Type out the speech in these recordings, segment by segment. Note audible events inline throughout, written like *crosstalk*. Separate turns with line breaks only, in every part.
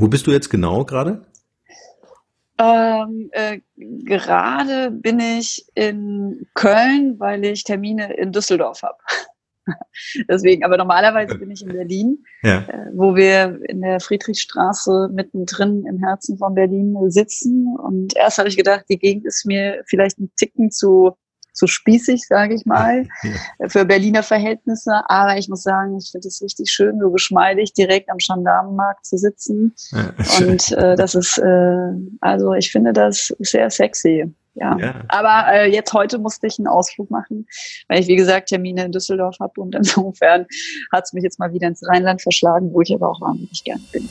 Wo bist du jetzt genau gerade?
Ähm, äh, gerade bin ich in Köln, weil ich Termine in Düsseldorf habe. *laughs* Deswegen, aber normalerweise bin ich in Berlin, ja. äh, wo wir in der Friedrichstraße mittendrin im Herzen von Berlin sitzen. Und erst habe ich gedacht, die Gegend ist mir vielleicht ein Ticken zu zu spießig, sage ich mal, ja. für Berliner Verhältnisse. Aber ich muss sagen, ich finde es richtig schön, so geschmeidig direkt am Gendarmenmarkt zu sitzen. Ja, und äh, das ist, äh, also ich finde das sehr sexy. Ja. ja. Aber äh, jetzt heute musste ich einen Ausflug machen, weil ich, wie gesagt, Termine in Düsseldorf habe und insofern hat es mich jetzt mal wieder ins Rheinland verschlagen, wo ich aber auch wahnsinnig gern bin.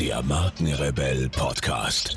Der Markenrebell Podcast.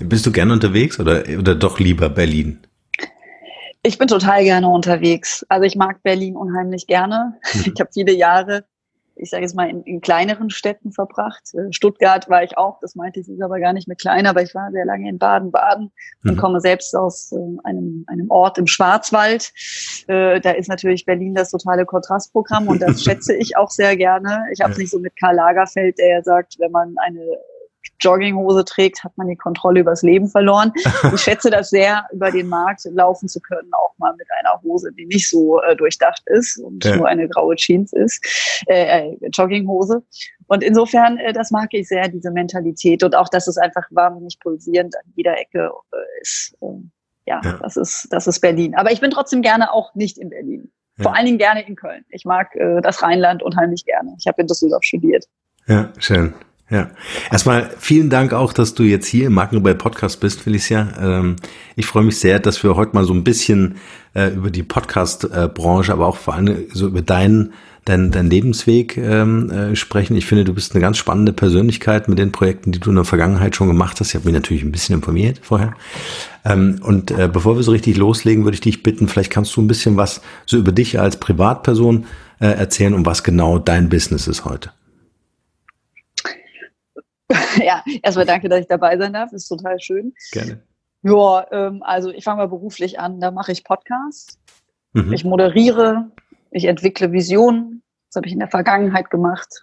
Bist du gerne unterwegs oder, oder doch lieber Berlin?
Ich bin total gerne unterwegs. Also ich mag Berlin unheimlich gerne. Mhm. *laughs* Ich habe viele Jahre ich sage jetzt mal, in, in, kleineren Städten verbracht. Äh, Stuttgart war ich auch, das meinte ich, ist aber gar nicht mehr klein, aber ich war sehr lange in Baden-Baden und mhm. komme selbst aus äh, einem, einem Ort im Schwarzwald. Äh, da ist natürlich Berlin das totale Kontrastprogramm und das *laughs* schätze ich auch sehr gerne. Ich habe es ja. nicht so mit Karl Lagerfeld, der ja sagt, wenn man eine Jogginghose trägt, hat man die Kontrolle übers Leben verloren. *laughs* Ich schätze das sehr, über den Markt laufen zu können, auch mal mit einer Hose, die nicht so äh, durchdacht ist und ja. nur eine graue Jeans ist, äh, äh, Jogginghose. Und insofern, äh, das mag ich sehr, diese Mentalität und auch, dass es einfach wahnsinnig pulsierend an jeder Ecke äh, ist. Ähm, ja, ja, das ist, das ist Berlin. Aber ich bin trotzdem gerne auch nicht in Berlin. Vor allen Dingen gerne in Köln. Ich mag äh, das Rheinland unheimlich gerne. Ich habe in Düsseldorf studiert.
Ja, schön. Ja, erstmal vielen Dank auch, dass du jetzt hier im Markenrebell Podcast bist, Felicia. Ähm, ich freue mich sehr, dass wir heute mal so ein bisschen äh, über die Podcast-Branche, aber auch vor allem so über deinen dein, dein Lebensweg ähm, äh, sprechen. Ich finde, du bist eine ganz spannende Persönlichkeit mit den Projekten, die du in der Vergangenheit schon gemacht hast. Ich habe mich natürlich ein bisschen informiert vorher. Ähm, und äh, bevor wir so richtig loslegen, würde ich dich bitten, vielleicht kannst du ein bisschen was so über dich als Privatperson äh, erzählen und was genau dein Business ist heute. *laughs*
ja, erstmal danke, dass ich dabei sein darf. Ist total schön.
Gerne.
Ja, ähm, also ich fange mal beruflich an. Da mache ich Podcasts. Mhm. Ich moderiere. Ich entwickle Visionen. Das habe ich in der Vergangenheit gemacht.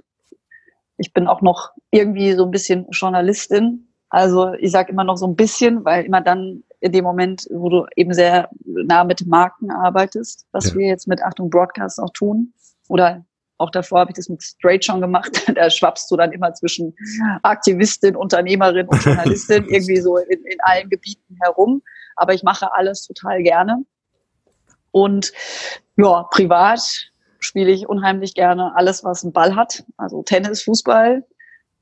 Ich bin auch noch irgendwie so ein bisschen Journalistin. Also ich sage immer noch so ein bisschen, weil immer dann in dem Moment, wo du eben sehr nah mit Marken arbeitest, was ja. wir jetzt mit Achtung Broadcast auch tun, oder auch davor habe ich das mit Straight schon gemacht. *laughs* Da schwappst du dann immer zwischen Aktivistin, Unternehmerin und Journalistin *laughs* irgendwie so in, in allen Gebieten herum. Aber ich mache alles total gerne. Und ja, privat spiele ich unheimlich gerne alles, was einen Ball hat. Also Tennis, Fußball.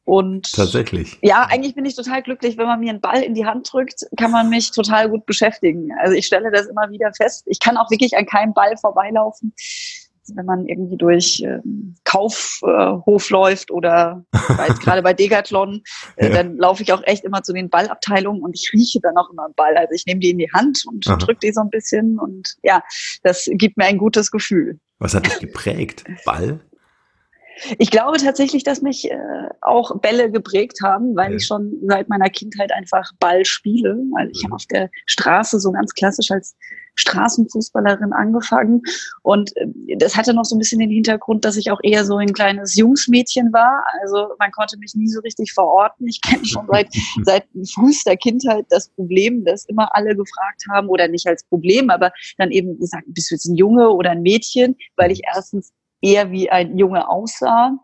Und
tatsächlich.
Ja, eigentlich bin ich total glücklich, wenn man mir einen Ball in die Hand drückt, kann man mich total gut beschäftigen. Also ich stelle das immer wieder fest. Ich kann auch wirklich an keinem Ball vorbeilaufen wenn man irgendwie durch ähm, Kaufhof äh, läuft oder *laughs* gerade bei Decathlon, äh, ja. dann laufe ich auch echt immer zu den Ballabteilungen und ich rieche dann auch immer einen Ball. Also ich nehme die in die Hand und drücke die so ein bisschen und ja, das gibt mir ein gutes Gefühl.
Was hat dich geprägt? Ball?
Ich glaube tatsächlich, dass mich äh, auch Bälle geprägt haben, weil ja. ich schon seit meiner Kindheit einfach Ball spiele. Also ich mhm. habe auf der Straße so ganz klassisch als Straßenfußballerin angefangen und äh, das hatte noch so ein bisschen den Hintergrund, dass ich auch eher so ein kleines Jungsmädchen war. Also man konnte mich nie so richtig verorten. Ich kenne schon seit *laughs* seit frühester Kindheit das Problem, dass immer alle gefragt haben oder nicht als Problem, aber dann eben gesagt, bist du jetzt ein Junge oder ein Mädchen, weil ich erstens eher wie ein Junge aussah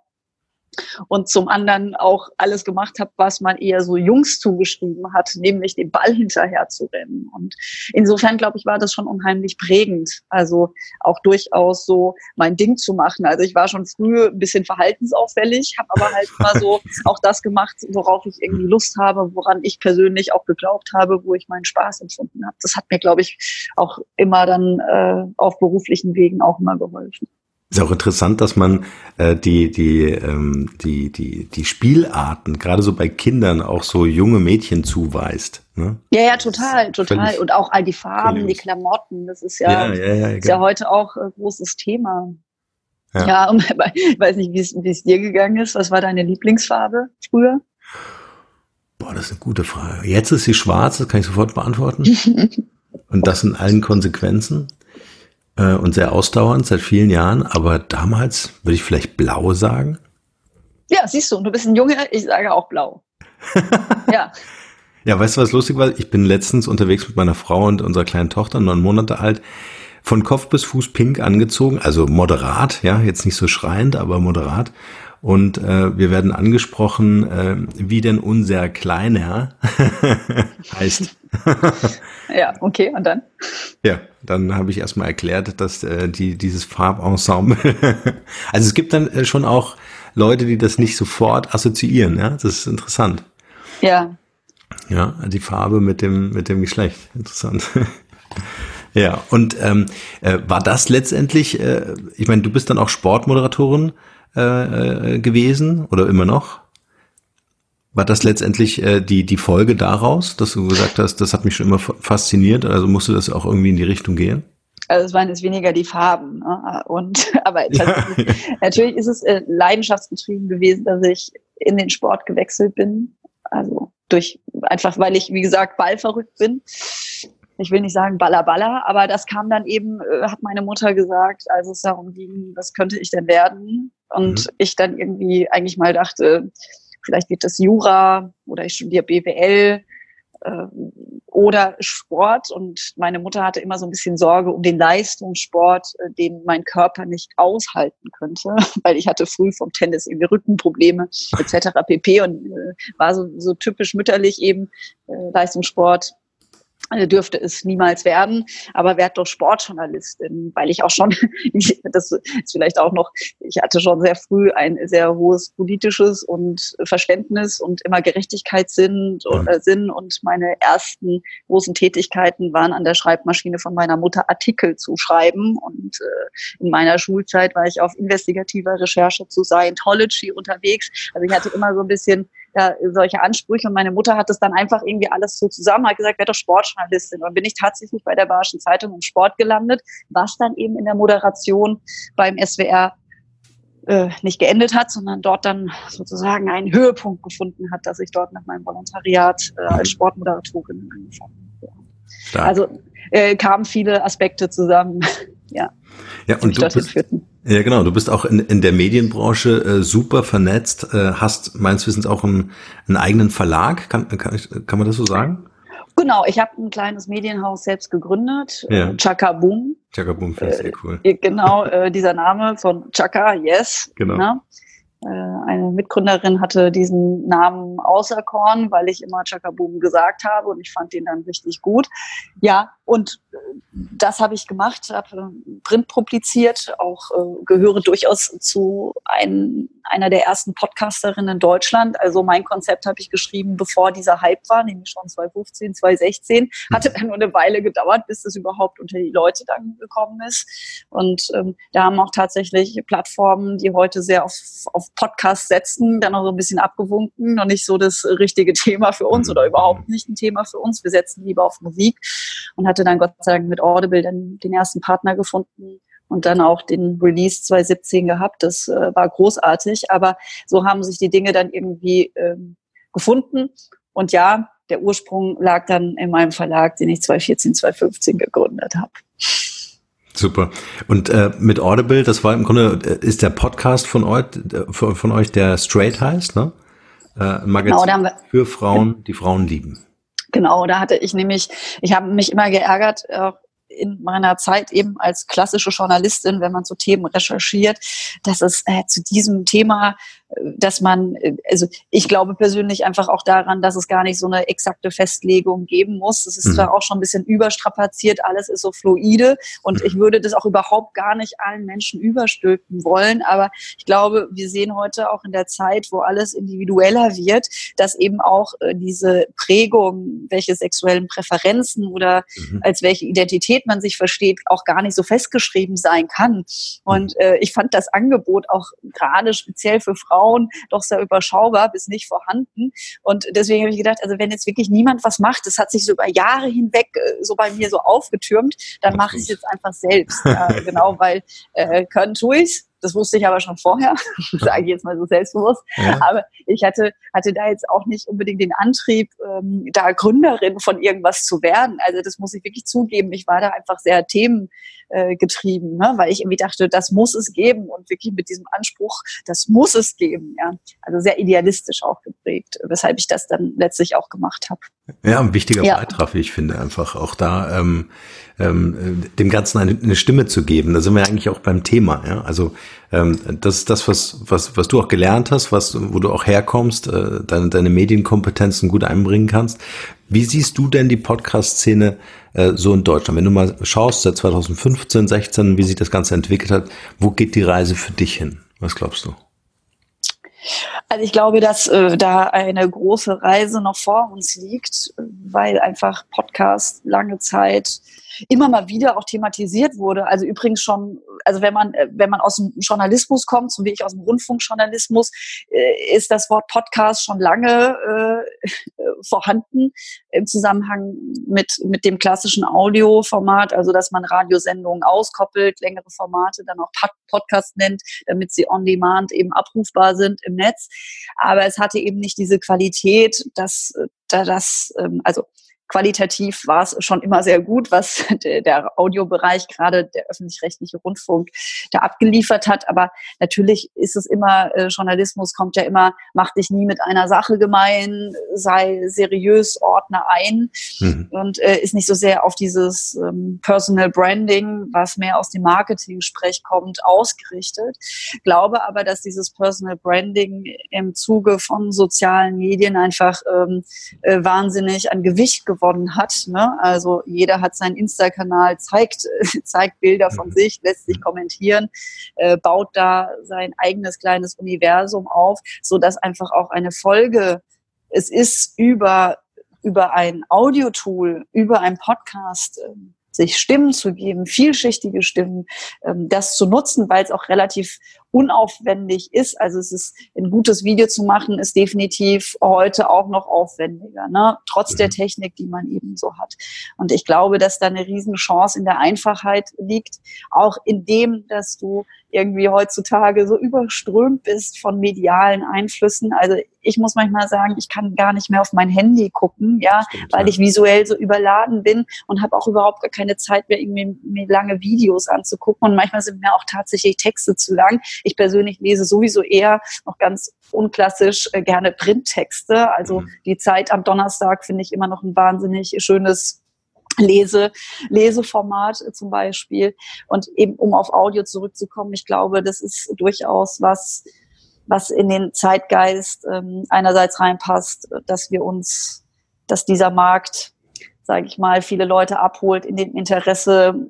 und zum anderen auch alles gemacht habe, was man eher so Jungs zugeschrieben hat, nämlich den Ball hinterher zu rennen. Und insofern, glaube ich, war das schon unheimlich prägend. Also auch durchaus so mein Ding zu machen. Also ich war schon früh ein bisschen verhaltensauffällig, habe aber halt immer so *laughs* auch das gemacht, worauf ich irgendwie Lust habe, woran ich persönlich auch geglaubt habe, wo ich meinen Spaß empfunden habe. Das hat mir, glaube ich, auch immer dann äh, auf beruflichen Wegen auch immer geholfen.
Ist auch interessant, dass man äh, die, die, ähm, die, die, die Spielarten, gerade so bei Kindern, auch so junge Mädchen zuweist. Ne?
Ja, ja, total, total. Und auch all die Farben, die Klamotten, das ist ja, ja, ja, ja, ist ja genau. heute auch ein großes Thema. Ja, ja und, *laughs* ich weiß nicht, wie es dir gegangen ist. Was war deine Lieblingsfarbe früher?
Boah, das ist eine gute Frage. Jetzt ist sie schwarz, das kann ich sofort beantworten. *laughs* und das in allen Konsequenzen äh, und sehr ausdauernd seit vielen Jahren. Aber damals würde ich vielleicht blau sagen.
Ja, siehst du, du bist ein Junge, ich sage auch blau. *laughs*
ja. Ja, weißt du, was lustig war? Ich bin letztens unterwegs mit meiner Frau und unserer kleinen Tochter, neun Monate alt, von Kopf bis Fuß pink angezogen, also moderat, ja, jetzt nicht so schreiend, aber moderat. Und äh, wir werden angesprochen, äh, wie denn unser Kleiner *laughs* heißt.
Ja, okay, und dann?
Ja, dann habe ich erstmal erklärt, dass äh, die dieses Farbensemble, *laughs* also es gibt dann äh, schon auch Leute, die das nicht sofort assoziieren, ja, das ist interessant.
Ja.
Ja, die Farbe mit dem mit dem Geschlecht, interessant. *laughs* ja, und ähm, äh, war das letztendlich, äh, ich meine, du bist dann auch Sportmoderatorin äh, äh, gewesen oder immer noch? War das letztendlich äh, die, die Folge daraus, dass du gesagt hast, das hat mich schon immer fasziniert, also musste das auch irgendwie in die Richtung gehen?
Also es waren jetzt weniger die Farben. Ne? Und *laughs* aber ja. *laughs* natürlich ist es äh, leidenschaftsgetrieben gewesen, dass ich in den Sport gewechselt bin. Also durch einfach, weil ich, wie gesagt, ballverrückt bin ich will nicht sagen Baller Baller, aber das kam dann eben, äh, hat meine Mutter gesagt, als es darum ging, was könnte ich denn werden? Und mhm. ich dann irgendwie eigentlich mal dachte, vielleicht wird das Jura oder ich studiere BWL äh, oder Sport. Und meine Mutter hatte immer so ein bisschen Sorge um den Leistungssport, äh, den mein Körper nicht aushalten könnte, *laughs* weil ich hatte früh vom Tennis irgendwie Rückenprobleme etc. pp. und äh, war so, so typisch mütterlich eben äh, Leistungssport dürfte es niemals werden, aber werd doch Sportjournalistin, weil ich auch schon, *laughs* das ist vielleicht auch noch, ich hatte schon sehr früh ein sehr hohes politisches und Verständnis und immer Gerechtigkeitssinn und, äh, Sinn. Und meine ersten großen Tätigkeiten waren an der Schreibmaschine von meiner Mutter Artikel zu schreiben. Und äh, in meiner Schulzeit war ich auf investigativer Recherche zu Scientology unterwegs, also ich hatte immer so ein bisschen ja, solche Ansprüche. Und meine Mutter hat das dann einfach irgendwie alles so zusammen, hat gesagt, werde doch Sportjournalistin. Und bin ich tatsächlich bei der Bayerischen Zeitung im Sport gelandet, was dann eben in der Moderation beim SWR äh, nicht geendet hat, sondern dort dann sozusagen einen Höhepunkt gefunden hat, dass ich dort nach meinem Volontariat äh, als Sportmoderatorin angefangen habe. Also äh, kamen viele Aspekte zusammen, ja,
ja und du bist. Ja, genau. Du bist auch in, in der Medienbranche äh, super vernetzt, äh, hast meines Wissens auch einen, einen eigenen Verlag. Kann, kann, ich, kann man das so sagen?
Genau, ich habe ein kleines Medienhaus selbst gegründet, ja. Äh, Chaka Boom.
Chaka Boom, finde ich sehr cool.
Äh, genau, äh, dieser Name von Chaka, yes. Genau. Ne? Äh, eine Mitgründerin hatte diesen Namen auserkoren, weil ich immer Chakaboom gesagt habe und ich fand den dann richtig gut. Ja, und äh, das habe ich gemacht, habe Print publiziert, auch äh, gehöre durchaus zu ein, einer der ersten Podcasterinnen in Deutschland. Also mein Konzept habe ich geschrieben, bevor dieser Hype war, nämlich schon 2015, 2016. Hatte dann nur eine Weile gedauert, bis es überhaupt unter die Leute dann gekommen ist. Und ähm, da haben auch tatsächlich Plattformen, die heute sehr auf, auf Podcast setzen, dann auch so ein bisschen abgewunken und nicht so das richtige Thema für uns oder überhaupt nicht ein Thema für uns. Wir setzen lieber auf Musik und hatte dann Gott sei Dank mit Audible dann den ersten Partner gefunden, und dann auch den Release 2017 gehabt. Das äh, war großartig, aber so haben sich die Dinge dann irgendwie ähm, gefunden. Und ja, der Ursprung lag dann in meinem Verlag, den ich 2014, 2015 gegründet habe.
Super. Und äh, mit Audible, das war im Grunde, äh, ist der Podcast von euch, äh, von euch der Straight heißt, ne? Äh, Magazin genau, für Frauen, die Frauen lieben.
Genau, da hatte ich nämlich, ich habe mich immer geärgert, äh, in meiner Zeit eben als klassische Journalistin, wenn man zu Themen recherchiert, dass es äh, zu diesem Thema dass man, also ich glaube persönlich einfach auch daran, dass es gar nicht so eine exakte Festlegung geben muss. Das ist mhm. zwar auch schon ein bisschen überstrapaziert, alles ist so fluide und mhm. ich würde das auch überhaupt gar nicht allen Menschen überstülpen wollen, aber ich glaube, wir sehen heute auch in der Zeit, wo alles individueller wird, dass eben auch äh, diese Prägung, welche sexuellen Präferenzen oder mhm. als welche Identität Qualität man sich versteht, auch gar nicht so festgeschrieben sein kann. Und äh, ich fand das Angebot auch gerade speziell für Frauen doch sehr überschaubar bis nicht vorhanden. Und deswegen habe ich gedacht, also wenn jetzt wirklich niemand was macht, das hat sich so über Jahre hinweg äh, so bei mir so aufgetürmt, dann mache ich es jetzt einfach selbst. ja, *laughs* genau, weil äh, können tue ich das wusste ich aber schon vorher, *laughs* sage ich jetzt mal so selbstbewusst. Ja. Aber ich hatte, hatte da jetzt auch nicht unbedingt den Antrieb, ähm, da Gründerin von irgendwas zu werden. Also das muss ich wirklich zugeben. Ich war da einfach sehr themengetrieben, ne? weil ich irgendwie dachte, das muss es geben und wirklich mit diesem Anspruch, das muss es geben. Ja? Also sehr idealistisch auch geprägt, weshalb ich das dann letztlich auch gemacht habe.
Ja, ein wichtiger ja. Beitrag, wie ich finde, einfach auch da ähm, ähm, dem Ganzen eine, eine Stimme zu geben. Da sind wir eigentlich auch beim Thema. Ja? Also ähm, das ist das, was, was, was du auch gelernt hast, was, wo du auch herkommst, äh, deine, deine Medienkompetenzen gut einbringen kannst. Wie siehst du denn die Podcast-Szene äh, so in Deutschland? Wenn du mal schaust, seit 2015, 16, wie sich das Ganze entwickelt hat, wo geht die Reise für dich hin? Was glaubst du?
Also ich glaube, dass äh, da eine große Reise noch vor uns liegt, weil einfach Podcast lange Zeit immer mal wieder auch thematisiert wurde. Also übrigens schon, also wenn man, wenn man aus dem Journalismus kommt, so wie ich aus dem Rundfunkjournalismus, äh, ist das Wort Podcast schon lange äh, *laughs* vorhanden im Zusammenhang mit, mit dem klassischen Audioformat, also dass man Radiosendungen auskoppelt, längere Formate dann auch Podcast nennt, damit sie on demand eben abrufbar sind im Netz. Aber es hatte eben nicht diese Qualität, dass da das, ähm, also qualitativ war es schon immer sehr gut, was *laughs* der, Audiobereich, gerade der öffentlich-rechtliche Rundfunk, da abgeliefert hat. Aber natürlich ist es immer, äh, Journalismus kommt ja immer, mach dich nie mit einer Sache gemein, sei seriös, ordne ein mhm. und äh, ist nicht so sehr auf dieses ähm, Personal Branding, was mehr aus dem Marketing-Sprech kommt, ausgerichtet. Glaube aber, dass dieses Personal Branding im Zuge von sozialen Medien einfach ähm, äh, wahnsinnig an Gewicht gewonnen gewonnen hat. Ne? Also jeder hat seinen Insta-Kanal, zeigt, *laughs* zeigt Bilder von mhm. sich, lässt sich kommentieren, äh, baut da sein eigenes kleines Universum auf, so dass einfach auch eine Folge es ist über über ein Audiotool, über ein Podcast äh, sich Stimmen zu geben, vielschichtige Stimmen, ähm, das zu nutzen, weil es auch relativ unaufwendig ist. Also es ist ein gutes Video zu machen, ist definitiv heute auch noch aufwendiger, ne? trotz mhm. der Technik, die man eben so hat. Und ich glaube, dass da eine Riesenchance in der Einfachheit liegt, auch in dem, dass du irgendwie heutzutage so überströmt bist von medialen Einflüssen. Also ich muss manchmal sagen, ich kann gar nicht mehr auf mein Handy gucken, ja, Stimmt, weil ja. ich visuell so überladen bin und habe auch überhaupt gar keine Zeit mehr, irgendwie mir lange Videos anzugucken. Und manchmal sind mir auch tatsächlich Texte zu lang. Ich persönlich lese sowieso eher noch ganz unklassisch äh, gerne Printtexte. Also mhm. die Zeit am Donnerstag finde ich immer noch ein wahnsinnig schönes Lese, Leseformat äh, zum Beispiel. Und eben um auf Audio zurückzukommen, ich glaube, das ist durchaus was, was in den Zeitgeist ähm, einerseits reinpasst, dass wir uns, dass dieser Markt, sage ich mal, viele Leute abholt in dem Interesse,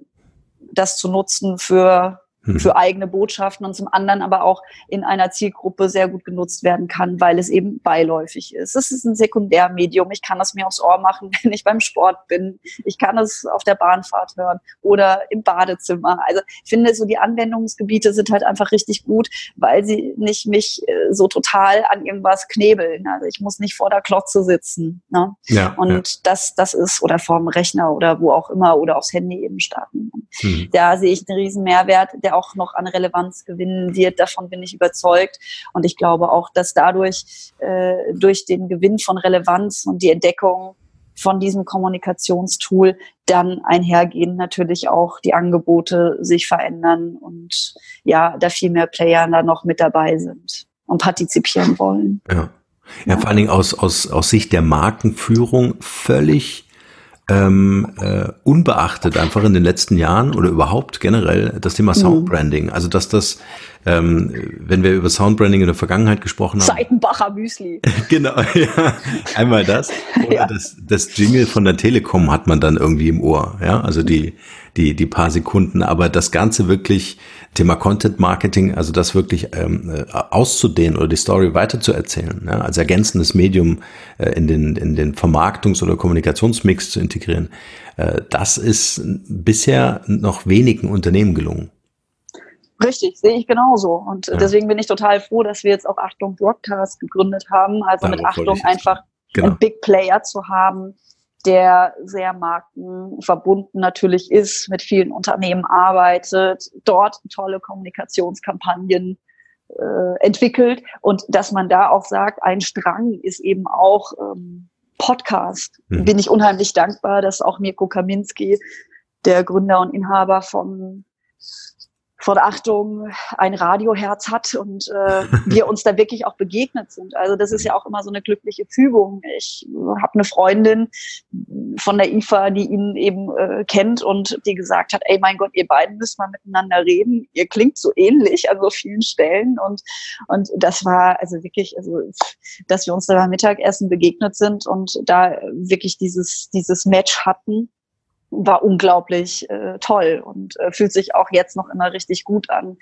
das zu nutzen für hm. für eigene Botschaften und zum anderen aber auch in einer Zielgruppe sehr gut genutzt werden kann, weil es eben beiläufig ist. Es ist ein Sekundärmedium. Ich kann es mir aufs Ohr machen, *laughs* wenn ich beim Sport bin. Ich kann es auf der Bahnfahrt hören oder im Badezimmer. Also ich finde, so die Anwendungsgebiete sind halt einfach richtig gut, weil sie nicht mich äh, so total an irgendwas knebeln. Also ich muss nicht vor der Klotze sitzen. Ne? Ja, und ja. das, das ist, oder vorm Rechner oder wo auch immer oder aufs Handy eben starten. Mhm. Da sehe ich einen riesen Mehrwert, der auch noch an Relevanz gewinnen wird. Davon bin ich überzeugt. Und ich glaube auch, dass dadurch äh, durch den Gewinn von Relevanz und die Entdeckung von diesem Kommunikationstool dann einhergehen natürlich auch die Angebote sich verändern und ja, da viel mehr Player da noch mit dabei sind und partizipieren wollen.
Ja. Ja, ja. vor allen Dingen aus, aus, aus Sicht der Markenführung völlig ähm, äh, unbeachtet einfach in den letzten Jahren oder überhaupt generell das Thema Soundbranding. Also dass das ähm, wenn wir über Soundbranding in der Vergangenheit gesprochen haben.
Seitenbacher Müsli. *laughs*
genau, ja. Einmal das. *laughs* Oder ja. das, das Jingle von der Telekom hat man dann irgendwie im Ohr, ja. Also die, die, die paar Sekunden, aber das Ganze wirklich, Thema Content Marketing, also das wirklich ähm, äh, auszudehnen oder die Story weiterzuerzählen, ja, als ergänzendes Medium äh, in den, in den Vermarktungs- oder Kommunikationsmix zu integrieren, äh, das ist bisher noch wenigen Unternehmen gelungen.
Richtig, sehe ich genauso. Und ja. deswegen bin ich total froh, dass wir jetzt auch Achtung Broadcast gegründet haben. Also Darauf mit Achtung einfach genau. einen Big Player zu haben, der sehr markenverbunden natürlich ist, mit vielen Unternehmen arbeitet, dort tolle Kommunikationskampagnen äh, entwickelt und dass man da auch sagt, ein Strang ist eben auch ähm, Podcast. Mhm. Bin ich unheimlich dankbar, dass auch Mirko Kaminski, der Gründer und Inhaber von von Achtung ein Radioherz hat und äh, *laughs* wir uns da wirklich auch begegnet sind. Also das ist ja auch immer so eine glückliche Fügung. Ich habe eine Freundin von der IFA, die ihn eben äh, kennt und die gesagt hat, ey mein Gott, ihr beiden müsst mal miteinander reden. Ihr klingt so ähnlich an so vielen Stellen und und das war also wirklich, also dass wir uns da beim Mittagessen begegnet sind und da wirklich dieses dieses Match hatten war unglaublich äh, toll und äh, fühlt sich auch jetzt noch immer richtig gut an,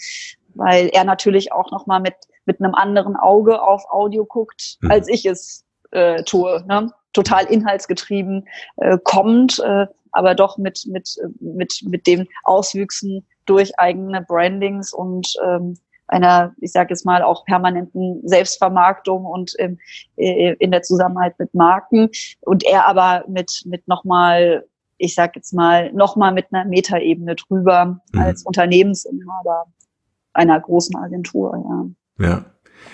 weil er natürlich auch noch mal mit mit einem anderen Auge auf Audio guckt, mhm. als ich es äh, tue. Ne? Total inhaltsgetrieben äh, kommt, äh, aber doch mit mit mit mit den Auswüchsen durch eigene Brandings und ähm, einer, ich sage jetzt mal, auch permanenten Selbstvermarktung und ähm, äh, in der Zusammenarbeit mit Marken und er aber mit mit nochmal ich sag jetzt mal, nochmal mit einer Metaebene drüber mhm. als Unternehmensinhaber einer großen Agentur,
ja. Ja.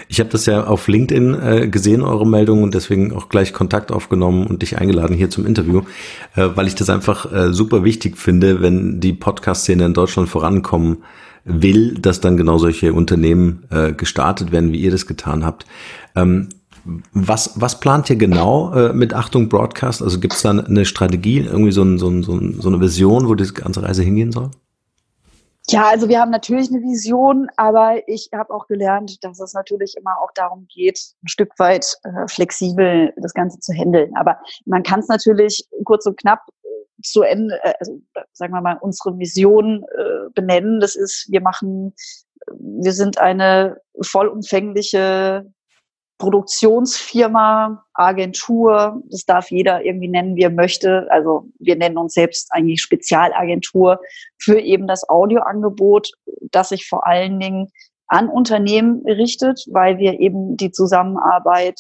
Ich habe das ja auf LinkedIn äh, gesehen, eure Meldung, und deswegen auch gleich Kontakt aufgenommen und dich eingeladen hier zum Interview, äh, weil ich das einfach äh, super wichtig finde, wenn die Podcast-Szene in Deutschland vorankommen will, dass dann genau solche Unternehmen äh, gestartet werden, wie ihr das getan habt. Ähm, was, was plant ihr genau äh, mit Achtung Broadcast? Also gibt es da eine Strategie, irgendwie so, ein, so, ein, so eine Vision, wo die ganze Reise hingehen soll?
Ja, also wir haben natürlich eine Vision, aber ich habe auch gelernt, dass es natürlich immer auch darum geht, ein Stück weit äh, flexibel das Ganze zu handeln. Aber man kann es natürlich kurz und knapp äh, zu Ende, äh, also sagen wir mal, unsere Vision äh, benennen. Das ist, wir machen, wir sind eine vollumfängliche Produktionsfirma, Agentur, das darf jeder irgendwie nennen, wie er möchte. Also wir nennen uns selbst eigentlich Spezialagentur für eben das Audioangebot, das sich vor allen Dingen an Unternehmen richtet, weil wir eben die Zusammenarbeit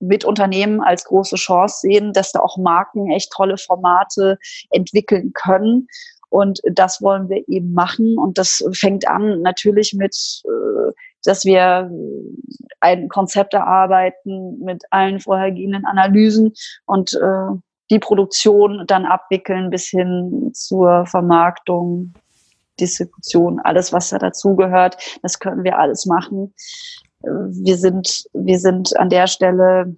mit Unternehmen als große Chance sehen, dass da auch Marken echt tolle Formate entwickeln können. Und das wollen wir eben machen. Und das fängt an natürlich mit äh, dass wir ein Konzept erarbeiten mit allen vorhergehenden Analysen und äh, die Produktion dann abwickeln bis hin zur Vermarktung, Distribution, alles, was da dazugehört. Das können wir alles machen. Wir sind, wir sind an der Stelle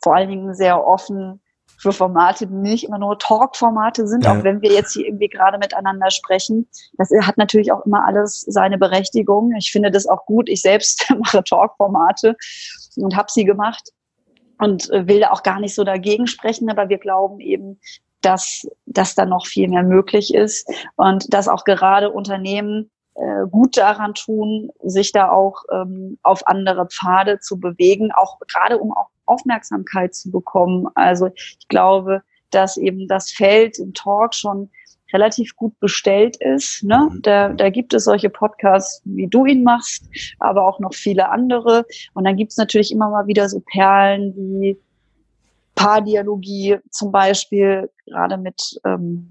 vor allen Dingen sehr offen für Formate, die nicht immer nur Talk-Formate sind, ja. auch wenn wir jetzt hier irgendwie gerade miteinander sprechen. Das hat natürlich auch immer alles seine Berechtigung. Ich finde das auch gut. Ich selbst *laughs* mache Talk-Formate und habe sie gemacht und äh, will da auch gar nicht so dagegen sprechen, aber wir glauben eben, dass, dass da noch viel mehr möglich ist und dass auch gerade Unternehmen äh, gut daran tun, sich da auch ähm, auf andere Pfade zu bewegen, auch gerade um auch Aufmerksamkeit zu bekommen. Also ich glaube, dass eben das Feld im Talk schon relativ gut bestellt ist. Ne? Mhm. Da, da gibt es solche Podcasts, wie du ihn machst, aber auch noch viele andere. Und dann gibt es natürlich immer mal wieder so Perlen wie Paardialogie zum Beispiel, gerade mit ähm,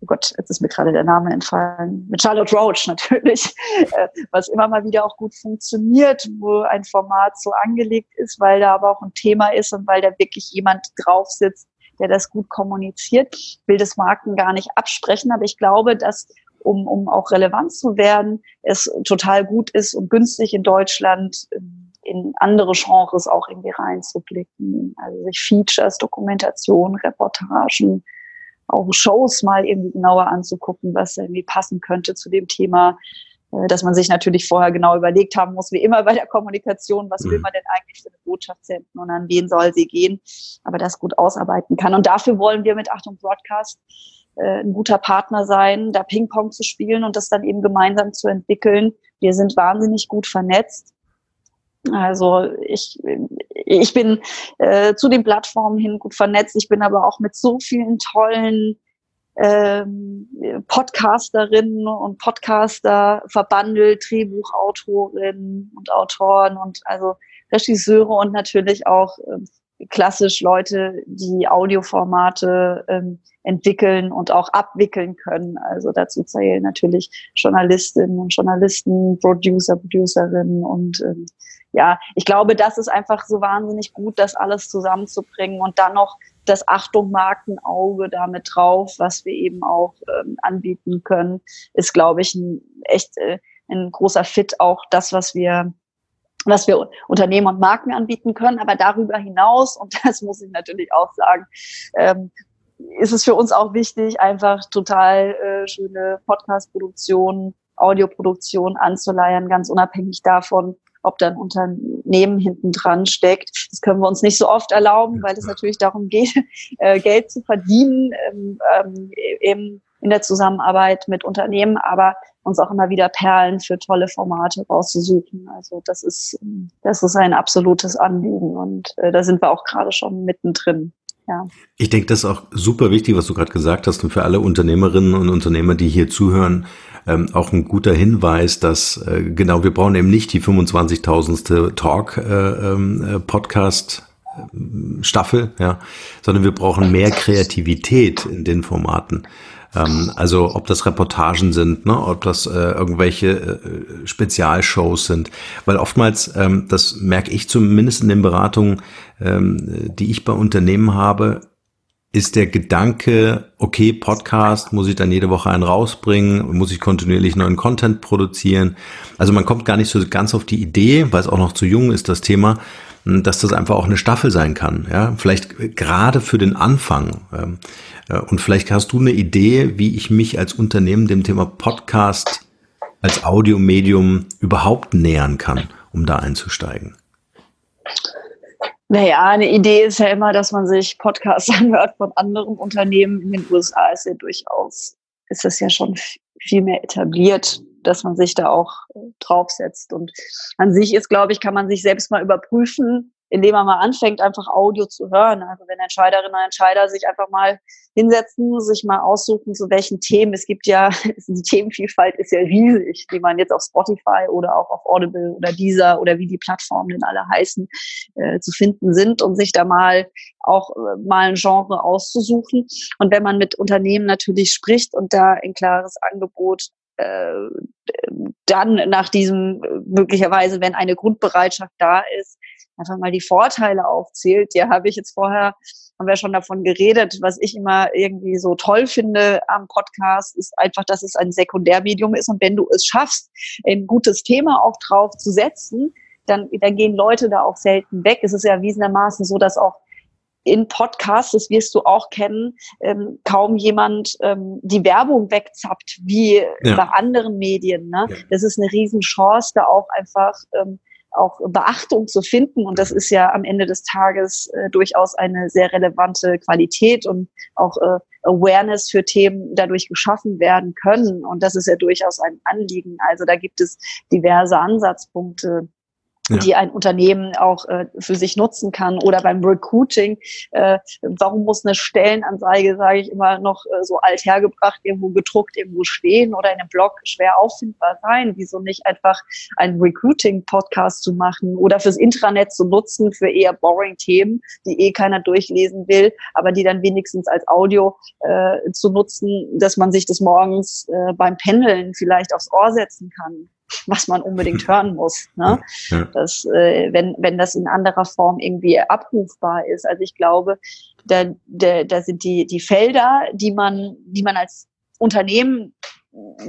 oh Gott, jetzt ist mir gerade der Name entfallen, mit Charlotte Roach natürlich, *laughs* äh, was immer mal wieder auch gut funktioniert, wo ein Format so angelegt ist, weil da aber auch ein Thema ist und weil da wirklich jemand drauf sitzt, der das gut kommuniziert. Ich will das Marken gar nicht absprechen, aber ich glaube, dass um, um auch relevant zu werden, es total gut ist und günstig in Deutschland ähm, in andere Genres auch irgendwie reinzublicken. Also sich Features, Dokumentation, Reportagen, auch Shows mal irgendwie genauer anzugucken, was irgendwie passen könnte zu dem Thema. äh, dass man sich natürlich vorher genau überlegt haben muss, wie immer bei der Kommunikation, was will mhm. man denn eigentlich für eine Botschaft senden und an wen soll sie gehen, aber das gut ausarbeiten kann. Und dafür wollen wir mit Achtung Broadcast äh, ein guter Partner sein, da Ping-Pong zu spielen und das dann eben gemeinsam zu entwickeln. Wir sind wahnsinnig gut vernetzt. Also ich, ich bin äh, zu den Plattformen hin gut vernetzt. Ich bin aber auch mit so vielen tollen ähm, Podcasterinnen und Podcaster verbandelt, Drehbuchautorinnen und Autoren und also Regisseure und natürlich auch äh, klassisch Leute, die Audioformate ähm, entwickeln und auch abwickeln können. Also dazu zählen natürlich Journalistinnen und Journalisten, Producer, Producerinnen und ähm, ja, ich glaube, das ist einfach so wahnsinnig gut, das alles zusammenzubringen und dann noch das Achtung Markenauge damit drauf, was wir eben auch ähm, anbieten können, ist, glaube ich, ein echt äh, ein großer Fit auch das, was wir was wir Unternehmen und Marken anbieten können. Aber darüber hinaus, und *laughs* das muss ich natürlich auch sagen, ähm, ist es für uns auch wichtig, einfach total äh, schöne Podcast-Produktion, Audioproduktion anzuleiern, ganz unabhängig davon, ob da ein Unternehmen hinten dran steckt. Das können wir uns nicht so oft erlauben, weil es natürlich darum geht, *laughs* äh, Geld zu verdienen, ähm, ähm, in der Zusammenarbeit mit Unternehmen, aber uns auch immer wieder Perlen für tolle Formate rauszusuchen. Also das ist, das ist ein absolutes Anliegen und äh, da sind wir auch gerade schon mittendrin. Ja.
Ich denke, das ist auch super wichtig, was du gerade gesagt hast und für alle Unternehmerinnen und Unternehmer, die hier zuhören, ähm, auch ein guter Hinweis, dass äh, genau, wir brauchen eben nicht die 25.000. Talk äh, ähm, Podcast äh, Staffel, ja, sondern wir brauchen mehr Kreativität in den Formaten. Ähm, also ob das Reportagen sind, ne, ob das äh, irgendwelche äh, Spezialshows sind, weil oftmals, ähm, das merke ich zumindest in den Beratungen, ähm, die ich bei Unternehmen habe, ist der Gedanke, okay, Podcast, muss ich dann jede Woche einen rausbringen, muss ich kontinuierlich neuen Content produzieren. Also man kommt gar nicht so ganz auf die Idee, weil es auch noch zu jung ist, das Thema, dass das einfach auch eine Staffel sein kann. Ja, vielleicht gerade für den Anfang. Ähm, äh, und vielleicht hast du eine Idee, wie ich mich als Unternehmen dem Thema Podcast als Audiomedium überhaupt nähern kann, um da einzusteigen.
Naja, eine Idee ist ja immer, dass man sich Podcasts *laughs* anhört von anderen Unternehmen. In den USA ist ja durchaus, ist das ja schon viel mehr etabliert, dass man sich da auch äh, draufsetzt. Und an sich ist, glaube ich, kann man sich selbst mal überprüfen, indem man mal anfängt, einfach Audio zu hören. Also wenn Entscheiderinnen und Entscheider sich einfach mal hinsetzen, sich mal aussuchen, zu welchen Themen. Es gibt ja, *laughs* die Themenvielfalt ist ja riesig, die man jetzt auf Spotify oder auch auf Audible oder Deezer oder wie die Plattformen denn alle heißen, äh, zu finden sind und sich da mal auch äh, mal ein Genre auszusuchen. Und wenn man mit Unternehmen natürlich spricht und da ein klares Angebot äh, dann nach diesem möglicherweise, wenn eine Grundbereitschaft da ist, einfach mal die Vorteile aufzählt. Ja, habe ich jetzt vorher, haben wir schon davon geredet, was ich immer irgendwie so toll finde am Podcast, ist einfach, dass es ein Sekundärmedium ist und wenn du es schaffst, ein gutes Thema auch drauf zu setzen, dann, dann gehen Leute da auch selten weg. Es ist ja erwiesenermaßen so, dass auch in Podcasts, das wirst du auch kennen, ähm, kaum jemand ähm, die Werbung wegzappt, wie ja. bei anderen Medien. Ne? Ja. Das ist eine Riesenchance, da auch einfach ähm, auch Beachtung zu finden. Und das ist ja am Ende des Tages äh, durchaus eine sehr relevante Qualität und auch äh, Awareness für Themen dadurch geschaffen werden können. Und das ist ja durchaus ein Anliegen. Also da gibt es diverse Ansatzpunkte ja. die ein Unternehmen auch äh, für sich nutzen kann. Oder beim Recruiting, äh, warum muss eine Stellenanzeige, sage ich immer, noch äh, so alt hergebracht, irgendwo gedruckt, irgendwo stehen oder in einem Blog schwer auffindbar sein? Wieso nicht einfach einen Recruiting-Podcast zu machen oder fürs Intranet zu nutzen für eher boring Themen, die eh keiner durchlesen will, aber die dann wenigstens als Audio äh, zu nutzen, dass man sich das morgens äh, beim Pendeln vielleicht aufs Ohr setzen kann was man unbedingt *laughs* hören muss. Ne? Ja. Das, äh, wenn, wenn das in anderer Form irgendwie abrufbar ist. Also ich glaube, da, da, da sind die, die Felder, die man, die man als Unternehmen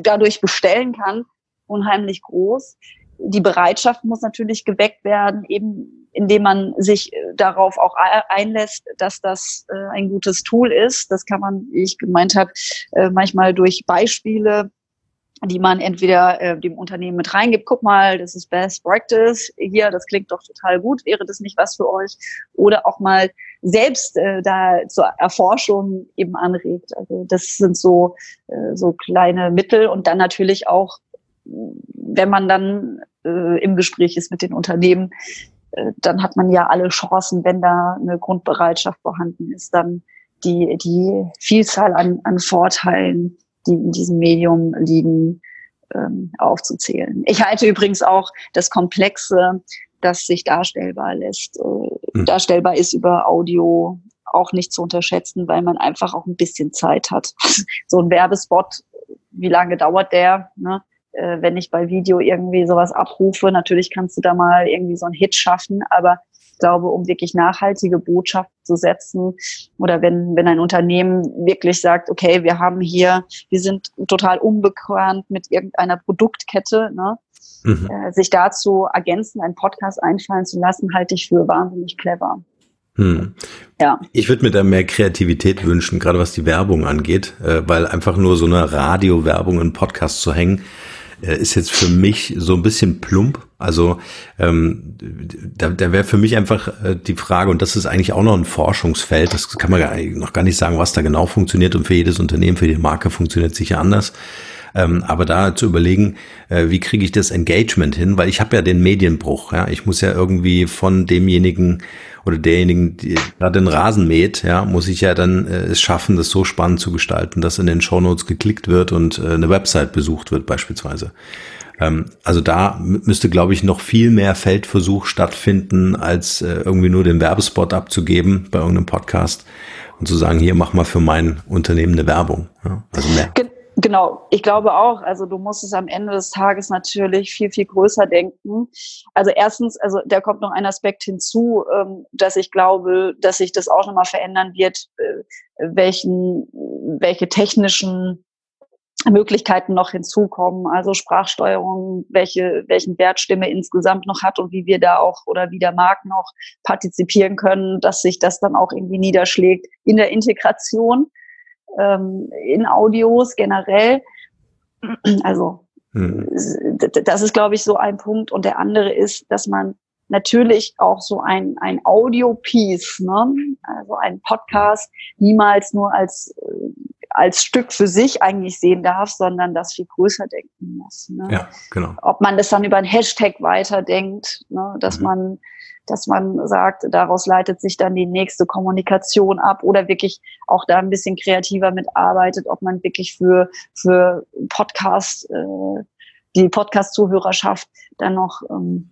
dadurch bestellen kann, unheimlich groß. Die Bereitschaft muss natürlich geweckt werden, eben indem man sich äh, darauf auch einlässt, dass das äh, ein gutes Tool ist. Das kann man, wie ich gemeint habe, äh, manchmal durch Beispiele die man entweder äh, dem Unternehmen mit reingibt, guck mal, das ist Best Practice, hier, das klingt doch total gut, wäre das nicht was für euch? Oder auch mal selbst äh, da zur Erforschung eben anregt. Also das sind so, äh, so kleine Mittel und dann natürlich auch, wenn man dann äh, im Gespräch ist mit den Unternehmen, äh, dann hat man ja alle Chancen, wenn da eine Grundbereitschaft vorhanden ist, dann die, die Vielzahl an, an Vorteilen die in diesem Medium liegen, ähm, aufzuzählen. Ich halte übrigens auch das Komplexe, das sich darstellbar lässt, äh, mhm. darstellbar ist über Audio auch nicht zu unterschätzen, weil man einfach auch ein bisschen Zeit hat. *laughs* so ein Werbespot, wie lange dauert der? Ne? Äh, wenn ich bei Video irgendwie sowas abrufe, natürlich kannst du da mal irgendwie so einen Hit schaffen, aber ich glaube, um wirklich nachhaltige Botschaft zu setzen oder wenn, wenn ein Unternehmen wirklich sagt, okay, wir haben hier, wir sind total unbekannt mit irgendeiner Produktkette, ne? Mhm. Äh, sich dazu ergänzen, einen Podcast einfallen zu lassen, halte ich für wahnsinnig clever.
Hm. Ja. Ich würde mir da mehr Kreativität wünschen, gerade was die Werbung angeht, äh, weil einfach nur so eine Radiowerbung in Podcast zu hängen, ist jetzt für mich so ein bisschen plump. Also ähm, da, da wäre für mich einfach äh, die Frage, und das ist eigentlich auch noch ein Forschungsfeld, das kann man gar, noch gar nicht sagen, was da genau funktioniert und für jedes Unternehmen, für die Marke funktioniert sicher anders. Ähm, aber da zu überlegen, äh, wie kriege ich das Engagement hin, weil ich habe ja den Medienbruch. Ja? Ich muss ja irgendwie von demjenigen oder derjenigen, die gerade den Rasen mäht, ja, muss ich ja dann äh, es schaffen, das so spannend zu gestalten, dass in den Shownotes geklickt wird und äh, eine Website besucht wird beispielsweise. Ähm, also da müsste, glaube ich, noch viel mehr Feldversuch stattfinden, als äh, irgendwie nur den Werbespot abzugeben bei irgendeinem Podcast und zu sagen, hier mach mal für mein Unternehmen eine Werbung. Ja, also mehr.
Genau, ich glaube auch. Also du musst es am Ende des Tages natürlich viel, viel größer denken. Also erstens, also da kommt noch ein Aspekt hinzu, ähm, dass ich glaube, dass sich das auch nochmal verändern wird, äh, welchen, welche technischen Möglichkeiten noch hinzukommen, also Sprachsteuerung, welche, welchen Wert Stimme insgesamt noch hat und wie wir da auch oder wie der Markt noch partizipieren können, dass sich das dann auch irgendwie niederschlägt in der Integration ähm, in Audios generell. Also hm. das ist, glaube ich, so ein Punkt. Und der andere ist, dass man natürlich auch so ein, ein Audio-Piece, ne? also ein Podcast, niemals nur als, äh, als Stück für sich eigentlich sehen darf, sondern das viel größer denken muss. Ne? Ja, genau. Ob man das dann über ein Hashtag weiterdenkt, ne? dass mhm. man dass man sagt, daraus leitet sich dann die nächste Kommunikation ab oder wirklich auch da ein bisschen kreativer mitarbeitet, ob man wirklich für, für Podcast, äh, die Podcast-Zuhörerschaft dann noch ähm,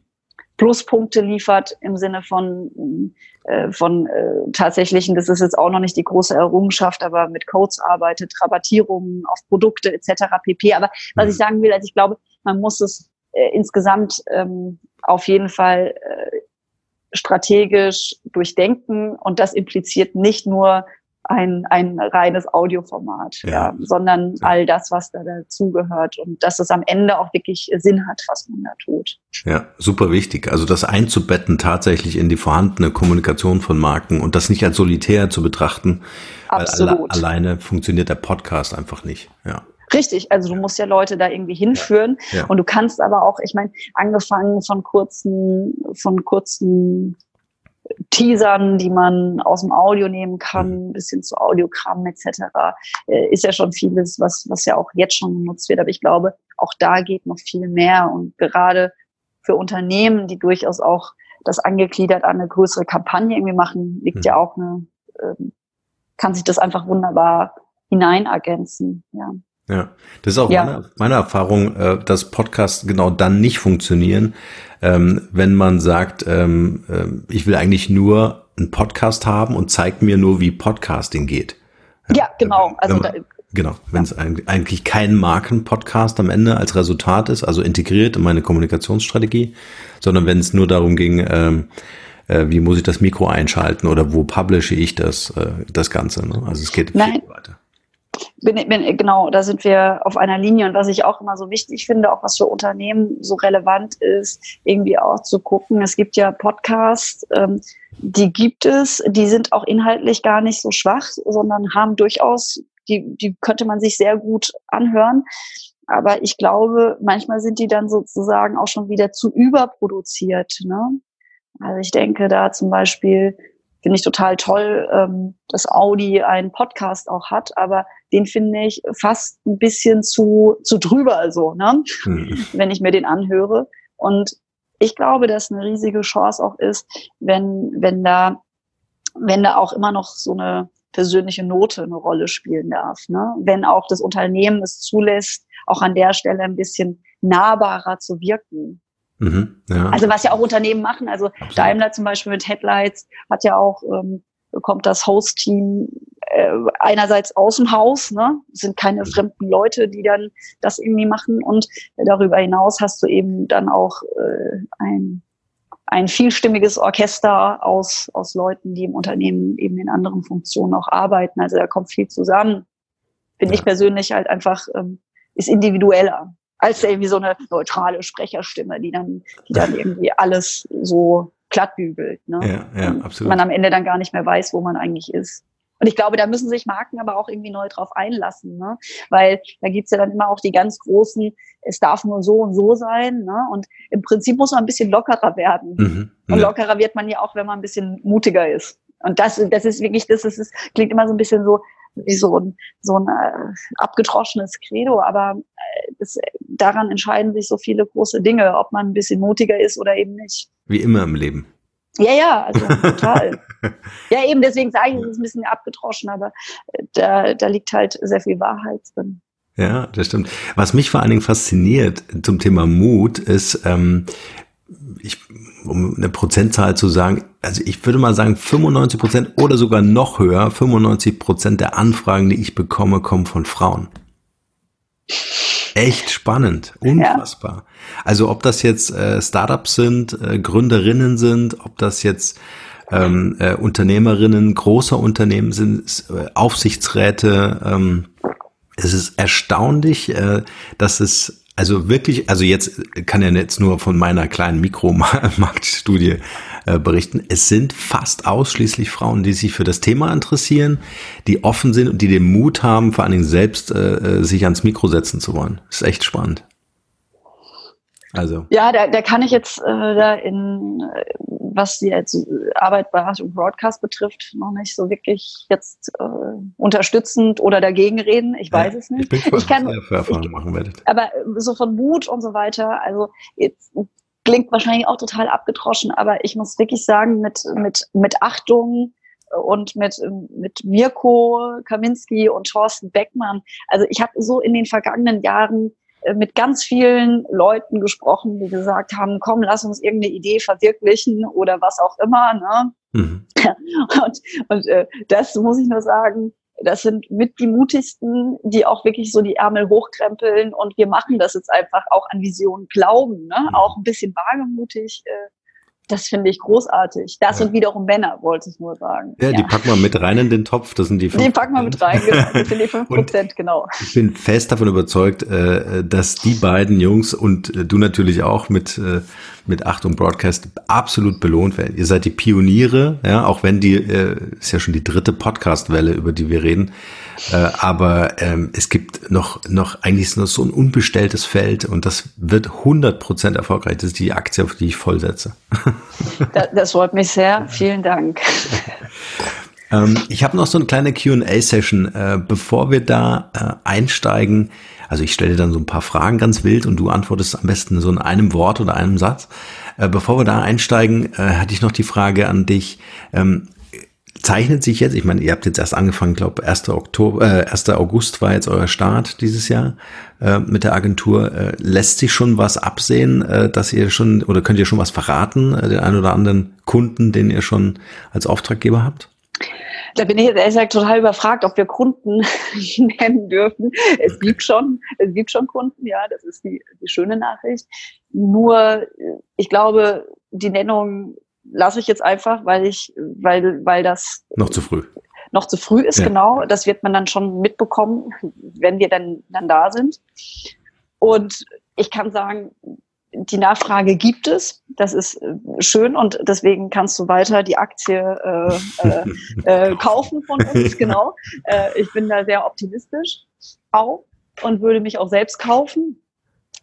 Pluspunkte liefert im Sinne von, äh, von äh, tatsächlichen, das ist jetzt auch noch nicht die große Errungenschaft, aber mit Codes arbeitet, Rabattierungen auf Produkte etc. pp. Aber was ich mhm. sagen will, also ich glaube, man muss es äh, insgesamt ähm, auf jeden Fall äh, strategisch durchdenken und das impliziert nicht nur ein, ein reines Audioformat, ja. ja sondern ja. all das, was da dazugehört und dass es am Ende auch wirklich Sinn hat, was man da tut.
Ja, super wichtig. Also das einzubetten tatsächlich in die vorhandene Kommunikation von Marken und das nicht als solitär zu betrachten, Absolut. weil alle, alleine funktioniert der Podcast einfach nicht. Ja.
Richtig, also du musst ja Leute da irgendwie hinführen ja, und du kannst aber auch, ich meine, angefangen von kurzen, von kurzen Teasern, die man aus dem Audio nehmen kann, mhm. bis hin zu Audiogramm etc., äh, ist ja schon vieles, was, was ja auch jetzt schon genutzt wird. Aber ich glaube, auch da geht noch viel mehr und gerade für Unternehmen, die durchaus auch das angegliedert an eine größere Kampagne irgendwie machen, liegt mhm. ja auch eine, äh, kann sich das einfach wunderbar hinein ergänzen, ja.
Ja, das ist auch ja. meine, meine Erfahrung, äh, dass Podcasts genau dann nicht funktionieren, ähm, wenn man sagt, ähm, äh, ich will eigentlich nur einen Podcast haben und zeigt mir nur, wie Podcasting geht.
Ja, ja genau.
Also man, da, genau, wenn es eigentlich kein Markenpodcast am Ende als Resultat ist, also integriert in meine Kommunikationsstrategie, sondern wenn es nur darum ging, ähm, äh, wie muss ich das Mikro einschalten oder wo publishe ich das, äh, das Ganze. Ne? Also es geht
Nein. viel weiter bin, bin, genau, da sind wir auf einer Linie. Und was ich auch immer so wichtig finde, auch was für Unternehmen so relevant ist, irgendwie auch zu gucken. Es gibt ja Podcasts, ähm, die gibt es, die sind auch inhaltlich gar nicht so schwach, sondern haben durchaus, die, die könnte man sich sehr gut anhören. aber ich glaube, manchmal sind die dann sozusagen auch schon wieder zu überproduziert. Ne? Also ich denke da zum Beispiel, finde ich total toll, ähm, dass Audi einen Podcast auch hat, aber den finde ich fast ein bisschen zu, zu drüber so, ne? Mhm. *laughs* wenn ich mir den anhöre. Und ich glaube, dass eine riesige Chance auch ist, wenn, wenn da, wenn da auch immer noch so eine persönliche Note eine Rolle spielen darf. Ne? Wenn auch das Unternehmen es zulässt, auch an der Stelle ein bisschen nahbarer zu wirken. Mhm, ja. Also was ja auch Unternehmen machen, also Absolut. Daimler zum Beispiel mit Headlights hat ja auch, ähm, bekommt das Host-Team äh, einerseits aus dem Haus, ne? sind keine mhm. fremden Leute, die dann das irgendwie machen und darüber hinaus hast du eben dann auch äh, ein ein vielstimmiges Orchester aus, aus Leuten, die im Unternehmen eben in anderen Funktionen auch arbeiten. Also da kommt viel zusammen. Finde ja. ich persönlich halt einfach, ähm, ist individueller als irgendwie so eine neutrale Sprecherstimme, die dann, die dann irgendwie alles so glatt bügelt. Ne? Ja, ja, absolut. man am Ende dann gar nicht mehr weiß, wo man eigentlich ist. Und ich glaube, da müssen sich Marken aber auch irgendwie neu drauf einlassen, ne? weil da gibt's ja dann immer auch die ganz großen, es darf nur so und so sein. Ne? Und im Prinzip muss man ein bisschen lockerer werden. Mhm, und lockerer wird man ja auch, wenn man ein bisschen mutiger ist. Und das, das ist wirklich, das ist, das klingt immer so ein bisschen so wie so ein, so ein äh, abgetroschenes Credo, aber äh, das, daran entscheiden sich so viele große Dinge, ob man ein bisschen mutiger ist oder eben nicht.
Wie immer im Leben.
Ja, ja, also total. *laughs* ja, eben deswegen sage ich, es ist ein bisschen abgetroschen, aber äh, da, da liegt halt sehr viel Wahrheit drin.
Ja, das stimmt. Was mich vor allen Dingen fasziniert zum Thema Mut ist, ähm, ich, um eine Prozentzahl zu sagen, also ich würde mal sagen 95 Prozent oder sogar noch höher, 95 Prozent der Anfragen, die ich bekomme, kommen von Frauen. Echt spannend, unfassbar. Ja. Also ob das jetzt äh, Startups sind, äh, Gründerinnen sind, ob das jetzt ähm, äh, Unternehmerinnen großer Unternehmen sind, äh, Aufsichtsräte. Ähm, es ist erstaunlich, äh, dass es also wirklich, also jetzt kann ja jetzt nur von meiner kleinen Mikromarktstudie äh, berichten. Es sind fast ausschließlich Frauen, die sich für das Thema interessieren, die offen sind und die den Mut haben, vor allen Dingen selbst äh, äh sich ans Mikro setzen zu wollen. Ist echt spannend.
Also. Ja, da, da kann ich jetzt äh, da in, was die jetzt Arbeit bei Radio Broadcast betrifft, noch nicht so wirklich jetzt äh, unterstützend oder dagegen reden. Ich weiß ja, es nicht. Ich bin gespannt, ich kann, was ihr ich, machen werdet. Aber so von Mut und so weiter, also jetzt klingt wahrscheinlich auch total abgetroschen, aber ich muss wirklich sagen, mit, mit, mit Achtung und mit, mit Mirko Kaminski und Thorsten Beckmann, also ich habe so in den vergangenen Jahren äh, mit ganz vielen Leuten gesprochen, die gesagt haben, komm, lass uns irgendeine Idee verwirklichen oder was auch immer. Ne? Mhm. *laughs* Und, und äh, das muss ich nur sagen, das sind mit die mutigsten, die auch wirklich so die Ärmel hochkrempeln und wir machen das jetzt einfach auch an Visionen glauben, ne? Mhm. auch ein bisschen wagemutig. Äh, das finde ich großartig. Das ja. sind wiederum Männer, wollte ich nur sagen.
Ja, ja, die packen wir mit rein in den Topf. Das sind die
fünf Die packen wir mit rein, genau. Das sind die fünf *laughs* Prozent, genau.
Ich bin fest davon überzeugt, äh, dass die beiden Jungs und äh, du natürlich auch mit, äh, mit Achtung Broadcast absolut belohnt werden. Ihr seid die Pioniere, ja, auch wenn die, ist ja schon die dritte Podcast-Welle, über die wir reden. Aber ähm, es gibt noch, noch eigentlich nur so ein unbestelltes Feld und das wird 100% erfolgreich. Das ist die Aktie, auf die ich vollsetze. *laughs*
das, das freut mich sehr. Vielen Dank.
ähm, ich habe noch so eine kleine Q&A-Session. Äh, bevor wir da äh, einsteigen, also ich stelle dir dann so ein paar Fragen ganz wild und du antwortest am besten so in einem Wort oder einem Satz. Äh, bevor wir da einsteigen, äh, hatte ich noch die Frage an dich. Ähm, zeichnet sich jetzt, ich meine, ihr habt jetzt erst angefangen, glaube 1. Oktober, äh, 1. August war jetzt euer Start dieses Jahr äh, mit der Agentur. Äh, lässt sich schon was absehen, äh, dass ihr schon oder könnt ihr schon was verraten, äh, den einen oder anderen Kunden, den ihr schon als Auftraggeber habt?
Da bin ich jetzt ehrlich gesagt total überfragt, ob wir Kunden *laughs* nennen dürfen. Es gibt schon, es gibt schon Kunden, ja, das ist die, die schöne Nachricht. Nur, ich glaube, die Nennung lasse ich jetzt einfach, weil ich, weil, weil das
noch zu früh
noch zu früh ist, ja. genau. Das wird man dann schon mitbekommen, wenn wir dann, dann da sind. Und ich kann sagen, die Nachfrage gibt es. Das ist äh, schön und deswegen kannst du weiter die Aktie äh, äh, *laughs* äh, kaufen von uns. Genau. Äh, ich bin da sehr optimistisch auch. und würde mich auch selbst kaufen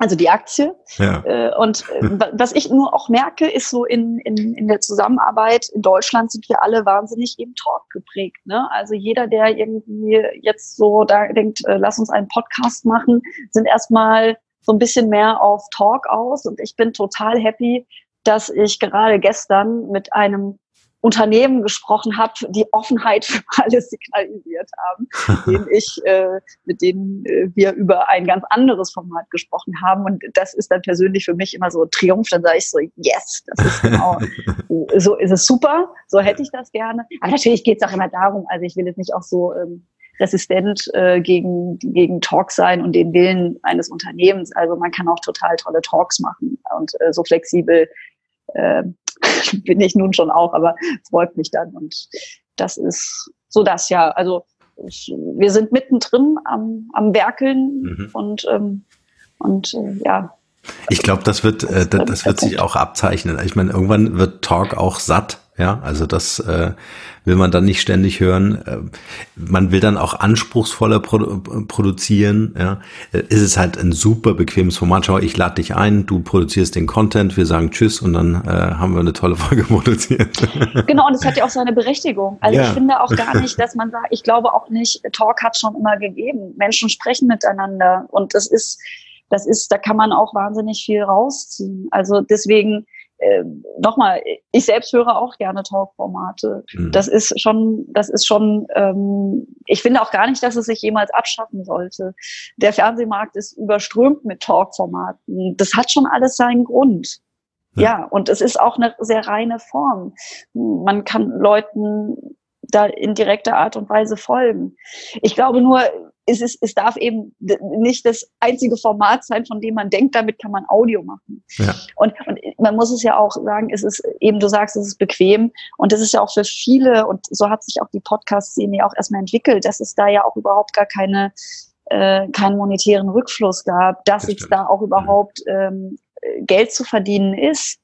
also die Aktie. Ja. Äh, und äh, *laughs* was ich nur auch merke, ist so in, in, in der Zusammenarbeit in Deutschland sind wir alle wahnsinnig eben Talk geprägt. Ne? Also jeder, der irgendwie jetzt so da denkt, äh, lass uns einen Podcast machen, sind erstmal so ein bisschen mehr auf Talk aus. Und ich bin total happy, dass ich gerade gestern mit einem Unternehmen gesprochen habe, die Offenheit *laughs* für alles signalisiert haben, denen ich, äh, mit denen äh, wir über ein ganz anderes Format gesprochen haben. Und das ist dann persönlich für mich immer so Triumph. Dann sage ich so, yes, das ist genau, *laughs* so ist es super, so hätte ich das gerne. Aber natürlich geht es auch immer darum, also ich will jetzt nicht auch so ähm, resistent äh, gegen, gegen Talks sein und den Willen eines Unternehmens. Also man kann auch total tolle Talks machen und äh, so flexibel äh, *laughs* bin ich nun schon auch, aber freut mich dann. Und das ist so das ja. Also ich, wir sind mittendrin am, am Werkeln mhm. und, ähm, und äh, ja.
Ich glaube, das wird, äh, das, das wird sich auch abzeichnen. Ich meine, irgendwann wird Talk auch satt. Ja, also das äh, will man dann nicht ständig hören. Äh, man will dann auch anspruchsvoller produ produzieren. Ja, äh, ist es halt ein super bequemes Format. Schau, ich lade dich ein, du produzierst den Content, wir sagen Tschüss und dann äh, haben wir eine tolle *laughs* Folge produziert.
Genau, und es hat ja auch seine Berechtigung. Also ja. ich finde auch gar nicht, dass man sagt, ich glaube auch nicht, Talk hat schon immer gegeben. Menschen sprechen miteinander und das ist, das ist, da kann man auch wahnsinnig viel rausziehen. Also deswegen äh, nochmal, ich selbst höre auch gerne Talkformate. Mhm. Das ist schon, das ist schon, ähm, ich finde auch gar nicht, dass es sich jemals abschaffen sollte. Der Fernsehmarkt ist überströmt mit Talkformaten. Das hat schon alles seinen Grund. Ja. ja, und es ist auch eine sehr reine Form. Man kann Leuten da in direkter Art und Weise folgen. Ich glaube nur, es, ist, es darf eben nicht das einzige Format sein, von dem man denkt, damit kann man Audio machen. Ja. Und, und man muss es ja auch sagen, es ist eben, du sagst, es ist bequem und das ist ja auch für viele und so hat sich auch die Podcast-Szene ja auch erstmal entwickelt, dass es da ja auch überhaupt gar keine äh, keinen monetären Rückfluss gab, dass das jetzt da auch überhaupt ähm, Geld zu verdienen ist.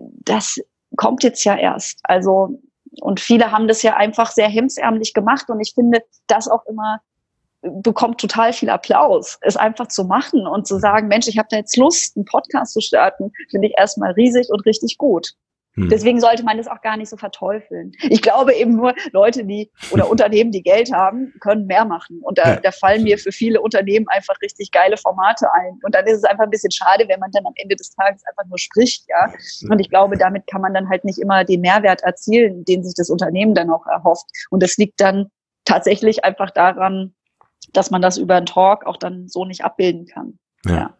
Das kommt jetzt ja erst. Also und viele haben das ja einfach sehr hemsärmlich gemacht und ich finde das auch immer bekommt total viel Applaus, es einfach zu machen und zu sagen, Mensch, ich habe da jetzt Lust, einen Podcast zu starten, finde ich erstmal riesig und richtig gut. Hm. Deswegen sollte man das auch gar nicht so verteufeln. Ich glaube eben nur, Leute, die oder *laughs* Unternehmen, die Geld haben, können mehr machen. Und da, ja. da fallen mir für viele Unternehmen einfach richtig geile Formate ein. Und dann ist es einfach ein bisschen schade, wenn man dann am Ende des Tages einfach nur spricht, ja. Und ich glaube, damit kann man dann halt nicht immer den Mehrwert erzielen, den sich das Unternehmen dann auch erhofft. Und das liegt dann tatsächlich einfach daran, dass man das über einen Talk auch dann so nicht abbilden kann. Ja. ja.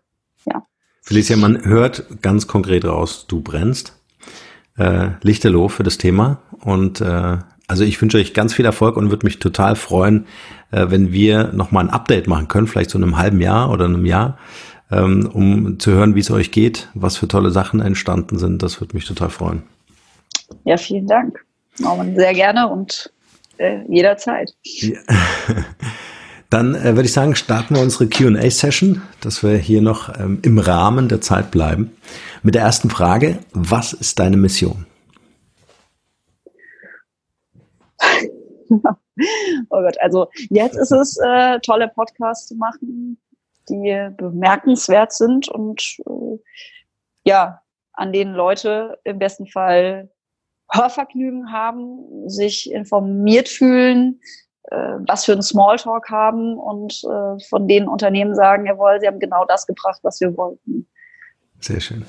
ja. Felicia, man hört ganz konkret raus, du brennst. Äh, Lichterloh für das Thema. Und äh, also ich wünsche euch ganz viel Erfolg und würde mich total freuen, äh, wenn wir nochmal ein Update machen können, vielleicht so in einem halben Jahr oder einem Jahr, ähm, um zu hören, wie es euch geht, was für tolle Sachen entstanden sind. Das würde mich total freuen.
Ja, vielen Dank. Norman, sehr gerne und äh, jederzeit. Ja. *laughs*
Dann äh, würde ich sagen, starten wir unsere QA-Session, dass wir hier noch ähm, im Rahmen der Zeit bleiben. Mit der ersten Frage, was ist deine Mission? *laughs*
oh Gott, also jetzt ist es äh, tolle Podcasts zu machen, die bemerkenswert sind und äh, ja, an denen Leute im besten Fall Hörvergnügen haben, sich informiert fühlen, was für einen Smalltalk haben und äh, von den Unternehmen sagen, jawohl, sie haben genau das gebracht, was wir wollten.
Sehr schön.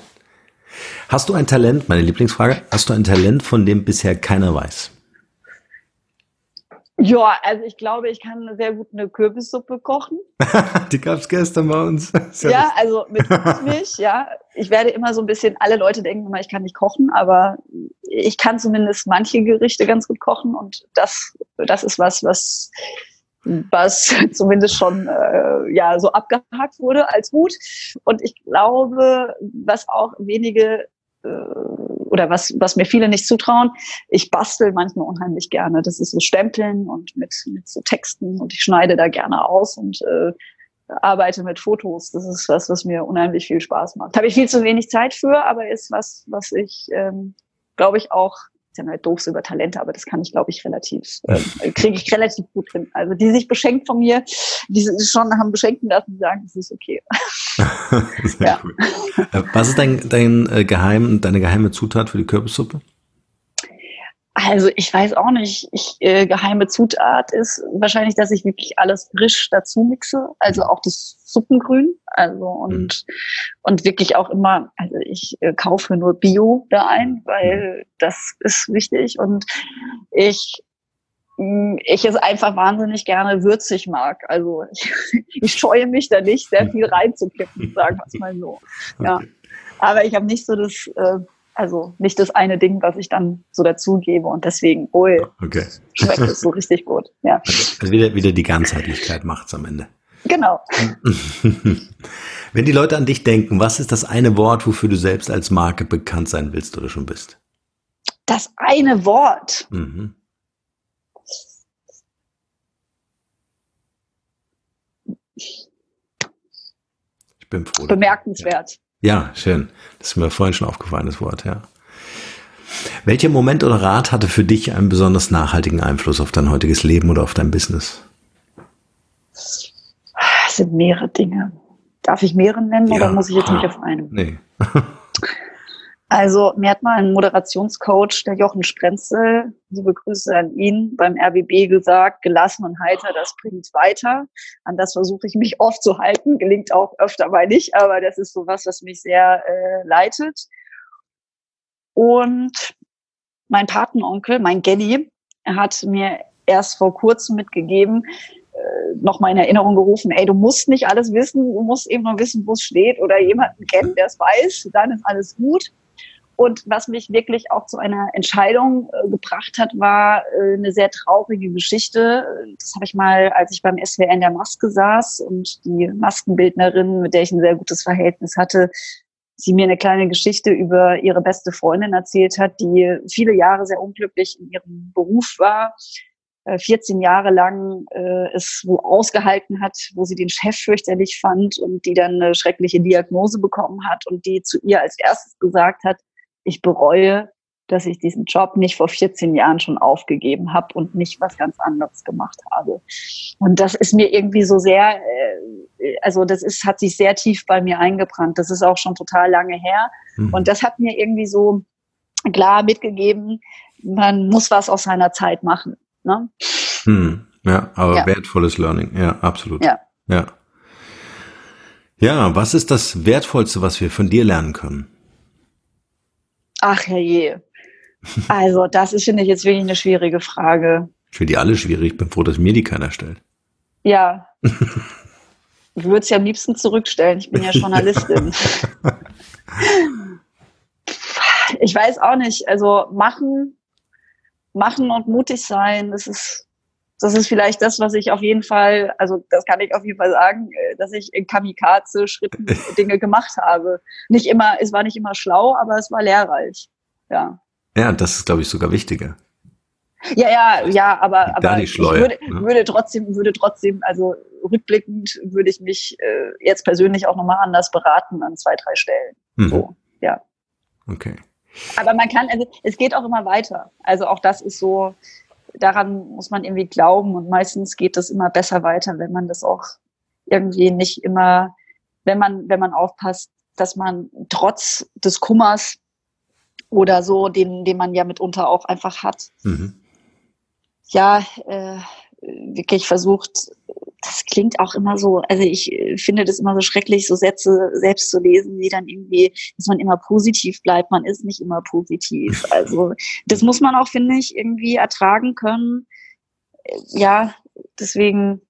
Hast du ein Talent, meine Lieblingsfrage, hast du ein Talent, von dem bisher keiner weiß?
Ja, also ich glaube, ich kann sehr gut eine Kürbissuppe kochen. *laughs*
Die gab's gestern bei uns. *laughs*
ja, also mit *laughs* Milch, ja. Ich werde immer so ein bisschen, alle Leute denken immer, ich kann nicht kochen, aber ich kann zumindest manche Gerichte ganz gut kochen und das, das ist was, was was zumindest schon äh, ja so abgehakt wurde als gut. Und ich glaube, was auch wenige äh, oder was, was mir viele nicht zutrauen, ich bastel manchmal unheimlich gerne. Das ist so Stempeln und mit, mit so Texten und ich schneide da gerne aus und äh, arbeite mit Fotos. Das ist was, was mir unheimlich viel Spaß macht. Habe ich viel zu wenig Zeit für, aber ist was, was ich, ähm, glaube ich, auch ist ja halt doof so über Talente, aber das kann ich, glaube ich, relativ, äh, kriege ich relativ gut hin. Also die sich beschenkt von mir, die schon haben beschenken lassen, die sagen, das ist okay. *laughs*
Sehr ja. cool. Äh, was ist dein, dein äh, Geheim, deine geheime Zutat für die Kürbissuppe?
Also ich weiß auch nicht. Ich, äh, geheime Zutat ist wahrscheinlich, dass ich wirklich alles frisch dazu mixe, also auch das Suppengrün, also und mhm. und wirklich auch immer. Also ich äh, kaufe nur Bio da ein, weil mhm. das ist wichtig und ich mm, ich es einfach wahnsinnig gerne würzig mag. Also ich, *laughs* ich scheue mich da nicht, sehr viel *laughs* reinzukippen, sagen wir es mal so. Ja, aber ich habe nicht so das äh, also nicht das eine Ding, was ich dann so dazugebe und deswegen, oh, okay. schmeckt es so richtig gut. Ja.
Also wieder, wieder die Ganzheitlichkeit macht's am Ende.
Genau. *laughs*
Wenn die Leute an dich denken, was ist das eine Wort, wofür du selbst als Marke bekannt sein willst oder schon bist?
Das eine Wort. Mhm.
Ich bin froh.
Bemerkenswert. Ja.
Schön. Das ist mir vorhin schon aufgefallen, das Wort, ja. Welcher Moment oder Rat hatte für dich einen besonders nachhaltigen Einfluss auf dein heutiges Leben oder auf dein Business?
Es sind mehrere Dinge. Darf ich mehrere nennen ja. oder muss ich jetzt nicht auf einen?
Nee. *laughs*
Also mir hat mal ein Moderationscoach, der Jochen Sprenzel, liebe Grüße an ihn, beim RBB gesagt, gelassen und heiter, das bringt weiter. An das versuche ich mich oft zu halten, gelingt auch öfter mal nicht, aber das ist so was, was mich sehr äh, leitet. Und mein Patenonkel, mein er hat mir erst vor kurzem mitgegeben, äh, noch mal in Erinnerung gerufen, ey, du musst nicht alles wissen, du musst eben nur wissen, wo es steht oder jemanden kennen, der es weiß, dann ist alles gut. Und was mich wirklich auch zu einer Entscheidung äh, gebracht hat, war äh, eine sehr traurige Geschichte. Das habe ich mal, als ich beim SWR der Maske saß und die Maskenbildnerin, mit der ich ein sehr gutes Verhältnis hatte, sie mir eine kleine Geschichte über ihre beste Freundin erzählt hat, die viele Jahre sehr unglücklich in ihrem Beruf war, 14 äh, Jahre lang äh, es wo ausgehalten hat, wo sie den Chef fürchterlich fand und die dann eine schreckliche Diagnose bekommen hat und die zu ihr als erstes gesagt hat, ich bereue, dass ich diesen Job nicht vor 14 Jahren schon aufgegeben habe und nicht was ganz anderes gemacht habe. Und das ist mir irgendwie so sehr, äh, also das ist, hat sich sehr tief bei mir eingebrannt. Das ist auch schon total lange her. Mhm. Und das hat mir irgendwie so klar mitgegeben, man muss was aus seiner Zeit machen. Ne?
Hm. Ja, aber ja. wertvolles Learning. Ja, absolut.
Ja.
ja. Ja, was ist das Wertvollste, was wir von dir lernen können?
Ach herrje. Also, das ist, finde ich, jetzt wirklich eine schwierige Frage.
Ich finde die alle schwierig. Ich bin froh, dass mir die keiner stellt.
Ja. *laughs* ich würde es ja am liebsten zurückstellen. Ich bin ja Journalistin. *laughs* ich weiß auch nicht. Also, machen, machen und mutig sein, das ist, das ist vielleicht das, was ich auf jeden Fall, also das kann ich auf jeden Fall sagen, äh, dass ich in Kamikaze-Schritten *laughs* Dinge gemacht habe. Nicht immer, es war nicht immer schlau, aber es war lehrreich. Ja.
Ja, das ist, glaube ich, sogar wichtiger.
Ja, ja, ja, aber, aber
ich würde,
ne? würde trotzdem, würde trotzdem, also rückblickend würde ich mich äh, jetzt persönlich auch nochmal anders beraten an zwei, drei Stellen. Mhm. So, ja.
Okay.
Aber man kann, also es geht auch immer weiter. Also auch das ist so, daran muss man irgendwie glauben und meistens geht es immer besser weiter, wenn man das auch irgendwie nicht immer, wenn man, wenn man aufpasst, dass man trotz des Kummers oder so, den, den man ja mitunter auch einfach hat, mhm. ja, äh, wirklich versucht, das klingt auch immer so, also ich äh, finde das immer so schrecklich, so Sätze selbst zu lesen, die dann irgendwie, dass man immer positiv bleibt. Man ist nicht immer positiv. *laughs* Also das muss man auch, finde ich, irgendwie ertragen können. Äh, ja, deswegen,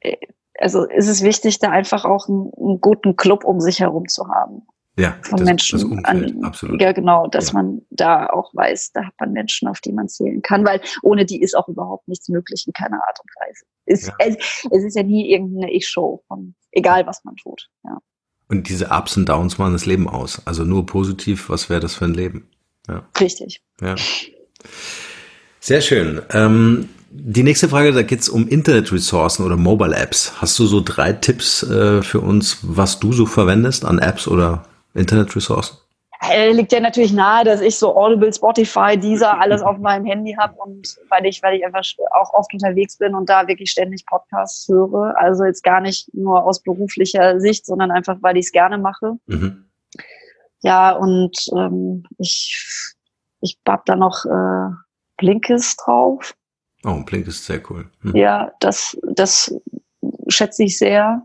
äh, also ist es wichtig, da einfach auch einen, einen guten Club um sich herum zu haben
ja,
von das, Menschen. Das
an, absolut.
Ja, genau, dass ja. man da auch weiß, da hat man Menschen, auf die man zählen kann, weil ohne die ist auch überhaupt nichts möglich in keiner Art und Weise. Es, ja. es, es ist ja nie irgendeine Ich-Show, egal was man tut. Ja.
Und diese Ups und Downs machen das Leben aus. Also nur positiv, was wäre das für ein Leben?
Ja. Richtig.
Ja. Sehr schön. Ähm, die nächste Frage, da geht's um Internet-Ressourcen oder Mobile-Apps. Hast du so drei Tipps äh, für uns, was du so verwendest an Apps oder Internetressourcen?
Äh, liegt ja natürlich nahe, dass ich so Audible, Spotify, Deezer alles auf meinem Handy habe und weil ich, weil ich einfach auch oft unterwegs bin und da wirklich ständig Podcasts höre. Also jetzt gar nicht nur aus beruflicher Sicht, sondern einfach, weil ich es gerne mache. Mhm. Ja, und ähm, ich, ich hab da noch äh, Blinkist drauf.
Oh, Blinkist ist sehr cool.
Mhm. Ja, das, das schätze ich sehr.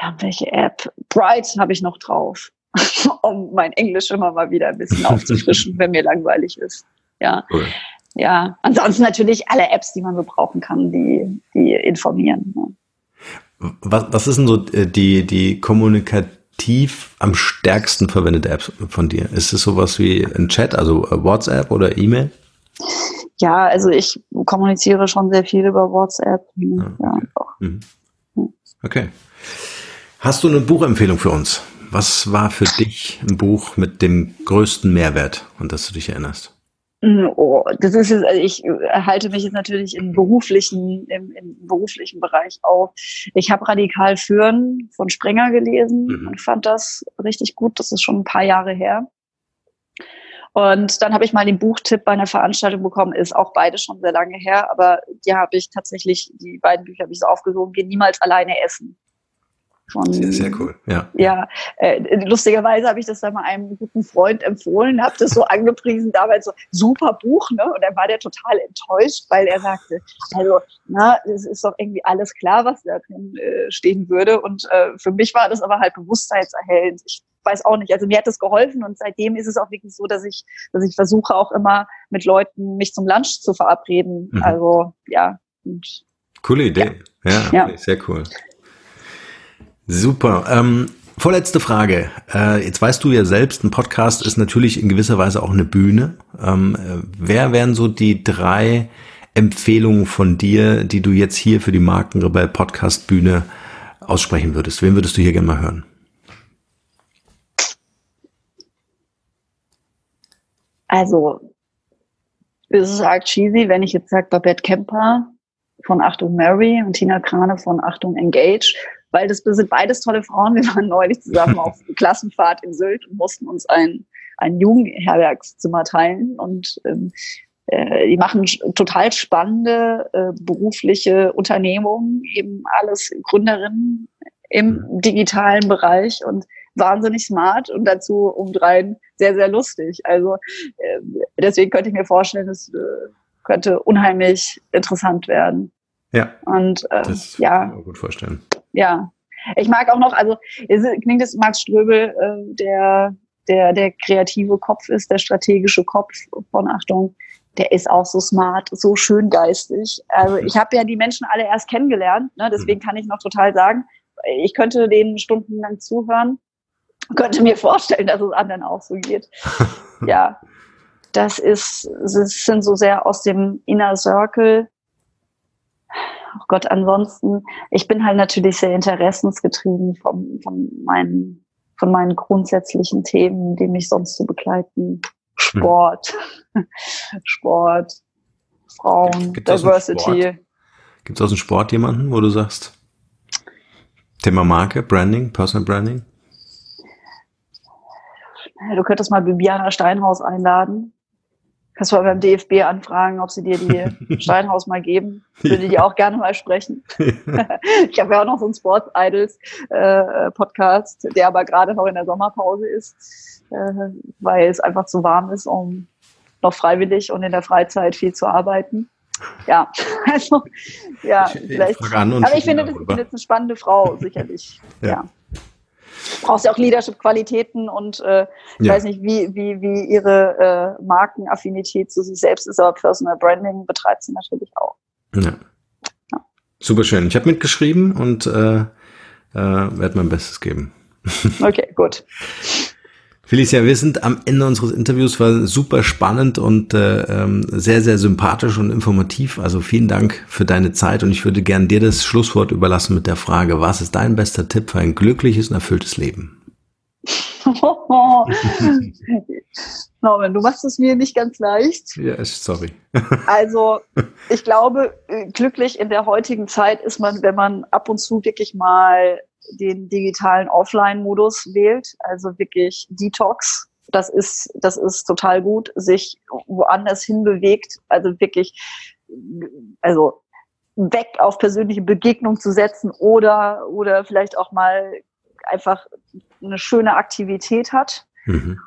Ja, welche App? Bright habe ich noch drauf. *laughs* um mein Englisch immer mal wieder ein bisschen *laughs* aufzufrischen, wenn mir langweilig ist. Ja. Cool. Ja, ansonsten natürlich alle Apps, die man so brauchen kann, die, die informieren.
Ja. Was, was ist denn so äh, die, die kommunikativ am stärksten verwendete App von dir? Ist es sowas wie ein Chat, also äh, WhatsApp oder E-Mail?
Ja, also ich kommuniziere schon sehr viel über WhatsApp.
Ah, okay. Ja, mhm. okay. Hast du eine Buchempfehlung für uns? Was war für dich ein Buch mit dem größten Mehrwert, an das du dich erinnerst?
Mm, oh, das ist jetzt, also ich halte mich jetzt natürlich im beruflichen, im, im beruflichen Bereich auf. Ich habe Radikal Führen von Sprenger gelesen mhm. und fand das richtig gut. Das ist schon ein paar Jahre her. Und dann habe ich mal den Buchtipp bei einer Veranstaltung bekommen, ist auch beide schon sehr lange her, aber die habe ich tatsächlich, die beiden Bücher habe ich so aufgesogen, geh niemals alleine essen.
Von, sehr, sehr cool, ja.
Ja, äh, lustigerweise habe ich das dann mal einem guten Freund empfohlen, habe das so angepriesen, damals so, super Buch, ne? Und dann war der total enttäuscht, weil er sagte, also, na, es ist doch irgendwie alles klar, was da drin äh, stehen würde. Und äh, für mich war das aber halt bewusstseinserhellend. Ich weiß auch nicht. Also mir hat das geholfen und seitdem ist es auch wirklich so, dass ich, dass ich versuche auch immer mit Leuten mich zum Lunch zu verabreden. Mhm. Also ja. Und,
Coole Idee. Ja, ja, ja. sehr cool. Super. Ähm, vorletzte Frage. Äh, jetzt weißt du ja selbst, ein Podcast ist natürlich in gewisser Weise auch eine Bühne. Ähm, äh, wer wären so die drei Empfehlungen von dir, die du jetzt hier für die Markenrebell Podcast Bühne aussprechen würdest? Wen würdest du hier gerne mal hören?
Also, es ist arg cheesy, wenn ich jetzt sage Babette Kemper von Achtung Mary und Tina Krane von Achtung Engage weil das sind beides tolle Frauen. Wir waren neulich zusammen auf *laughs* Klassenfahrt in Sylt und mussten uns ein, ein Jugendherbergszimmer teilen und ähm, äh, die machen total spannende äh, berufliche Unternehmungen, eben alles Gründerinnen im digitalen Bereich und wahnsinnig smart und dazu umdrehen sehr, sehr lustig. Also äh, deswegen könnte ich mir vorstellen, es äh, könnte unheimlich interessant werden.
Ja.
Und äh, das ja. Kann ich
mir gut vorstellen
ja. Ich mag auch noch, also es klingt es Max Ströbel, äh, der, der, der kreative Kopf ist, der strategische Kopf von Achtung, der ist auch so smart, so schön geistig. Also ich habe ja die Menschen alle erst kennengelernt, ne, deswegen mhm. kann ich noch total sagen, ich könnte denen stundenlang zuhören, könnte mir vorstellen, dass es anderen auch so geht. *laughs* ja, das ist, das sind so sehr aus dem Inner Circle oh Gott, ansonsten, ich bin halt natürlich sehr interessensgetrieben von, von meinen, von meinen grundsätzlichen Themen, die mich sonst so begleiten. Sport, hm. *laughs* Sport, Frauen, Gibt Diversity.
Gibt es aus dem Sport jemanden, wo du sagst, Thema Marke, Branding, Personal Branding?
Du könntest mal Bibiana Steinhaus einladen. Kannst du mal beim DFB anfragen, ob sie dir die *laughs* Steinhaus mal geben. Würde die auch gerne mal sprechen. *laughs* ich habe ja auch noch so einen Sports Idols äh, Podcast, der aber gerade noch in der Sommerpause ist, äh, weil es einfach zu warm ist, um noch freiwillig und in der Freizeit viel zu arbeiten. Ja, *laughs* also ja, ich, vielleicht. Ich aber ich finde, das, ich finde das eine spannende Frau, sicherlich. ja. ja brauchst ja auch Leadership-Qualitäten und äh, ich ja. weiß nicht, wie, wie, wie ihre äh, Markenaffinität zu sich selbst ist, aber Personal Branding betreibt sie natürlich auch.
Ja. ja. Super schön. Ich habe mitgeschrieben und äh, äh, werde mein Bestes geben. *laughs*
Okay, gut.
Felicia, wir sind am Ende unseres Interviews, war super spannend und äh, ähm, sehr, sehr sympathisch und informativ. Also vielen Dank für deine Zeit und ich würde gern dir das Schlusswort überlassen mit der Frage, was ist dein bester Tipp für ein glückliches und erfülltes Leben? *laughs*
Norman, du machst es mir nicht ganz leicht.
Ja, sorry. *laughs*
also, ich glaube, glücklich in der heutigen Zeit ist man, wenn man ab und zu wirklich mal den digitalen Offline-Modus wählt, also wirklich Detox. Das ist, das ist total gut, sich woanders hinbewegt, also wirklich, also weg auf persönliche Begegnung zu setzen oder, oder vielleicht auch mal einfach eine schöne Aktivität hat. Mhm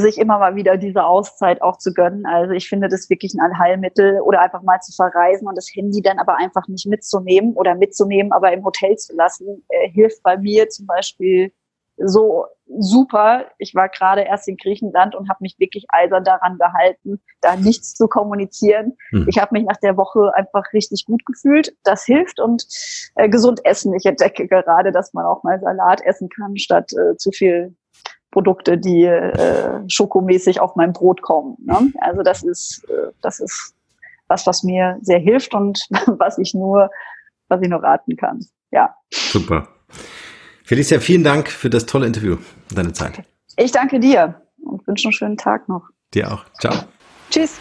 sich immer mal wieder diese Auszeit auch zu gönnen. Also ich finde das wirklich ein Allheilmittel oder einfach mal zu verreisen und das Handy dann aber einfach nicht mitzunehmen oder mitzunehmen, aber im Hotel zu lassen, äh, hilft bei mir zum Beispiel so super. Ich war gerade erst in Griechenland und habe mich wirklich eisern daran gehalten, da nichts zu kommunizieren. Hm. Ich habe mich nach der Woche einfach richtig gut gefühlt. Das hilft und äh, gesund essen. Ich entdecke gerade, dass man auch mal Salat essen kann, statt äh, zu viel Produkte, die äh, schokomäßig auf mein Brot kommen. Ne? Also das ist, äh, das ist was, was mir sehr hilft und *laughs* was ich nur, was ich nur raten kann. Ja.
Super. Felicia, vielen Dank für das tolle Interview und deine Zeit.
Ich danke dir und wünsche einen schönen Tag noch.
Dir auch. Ciao.
Tschüss.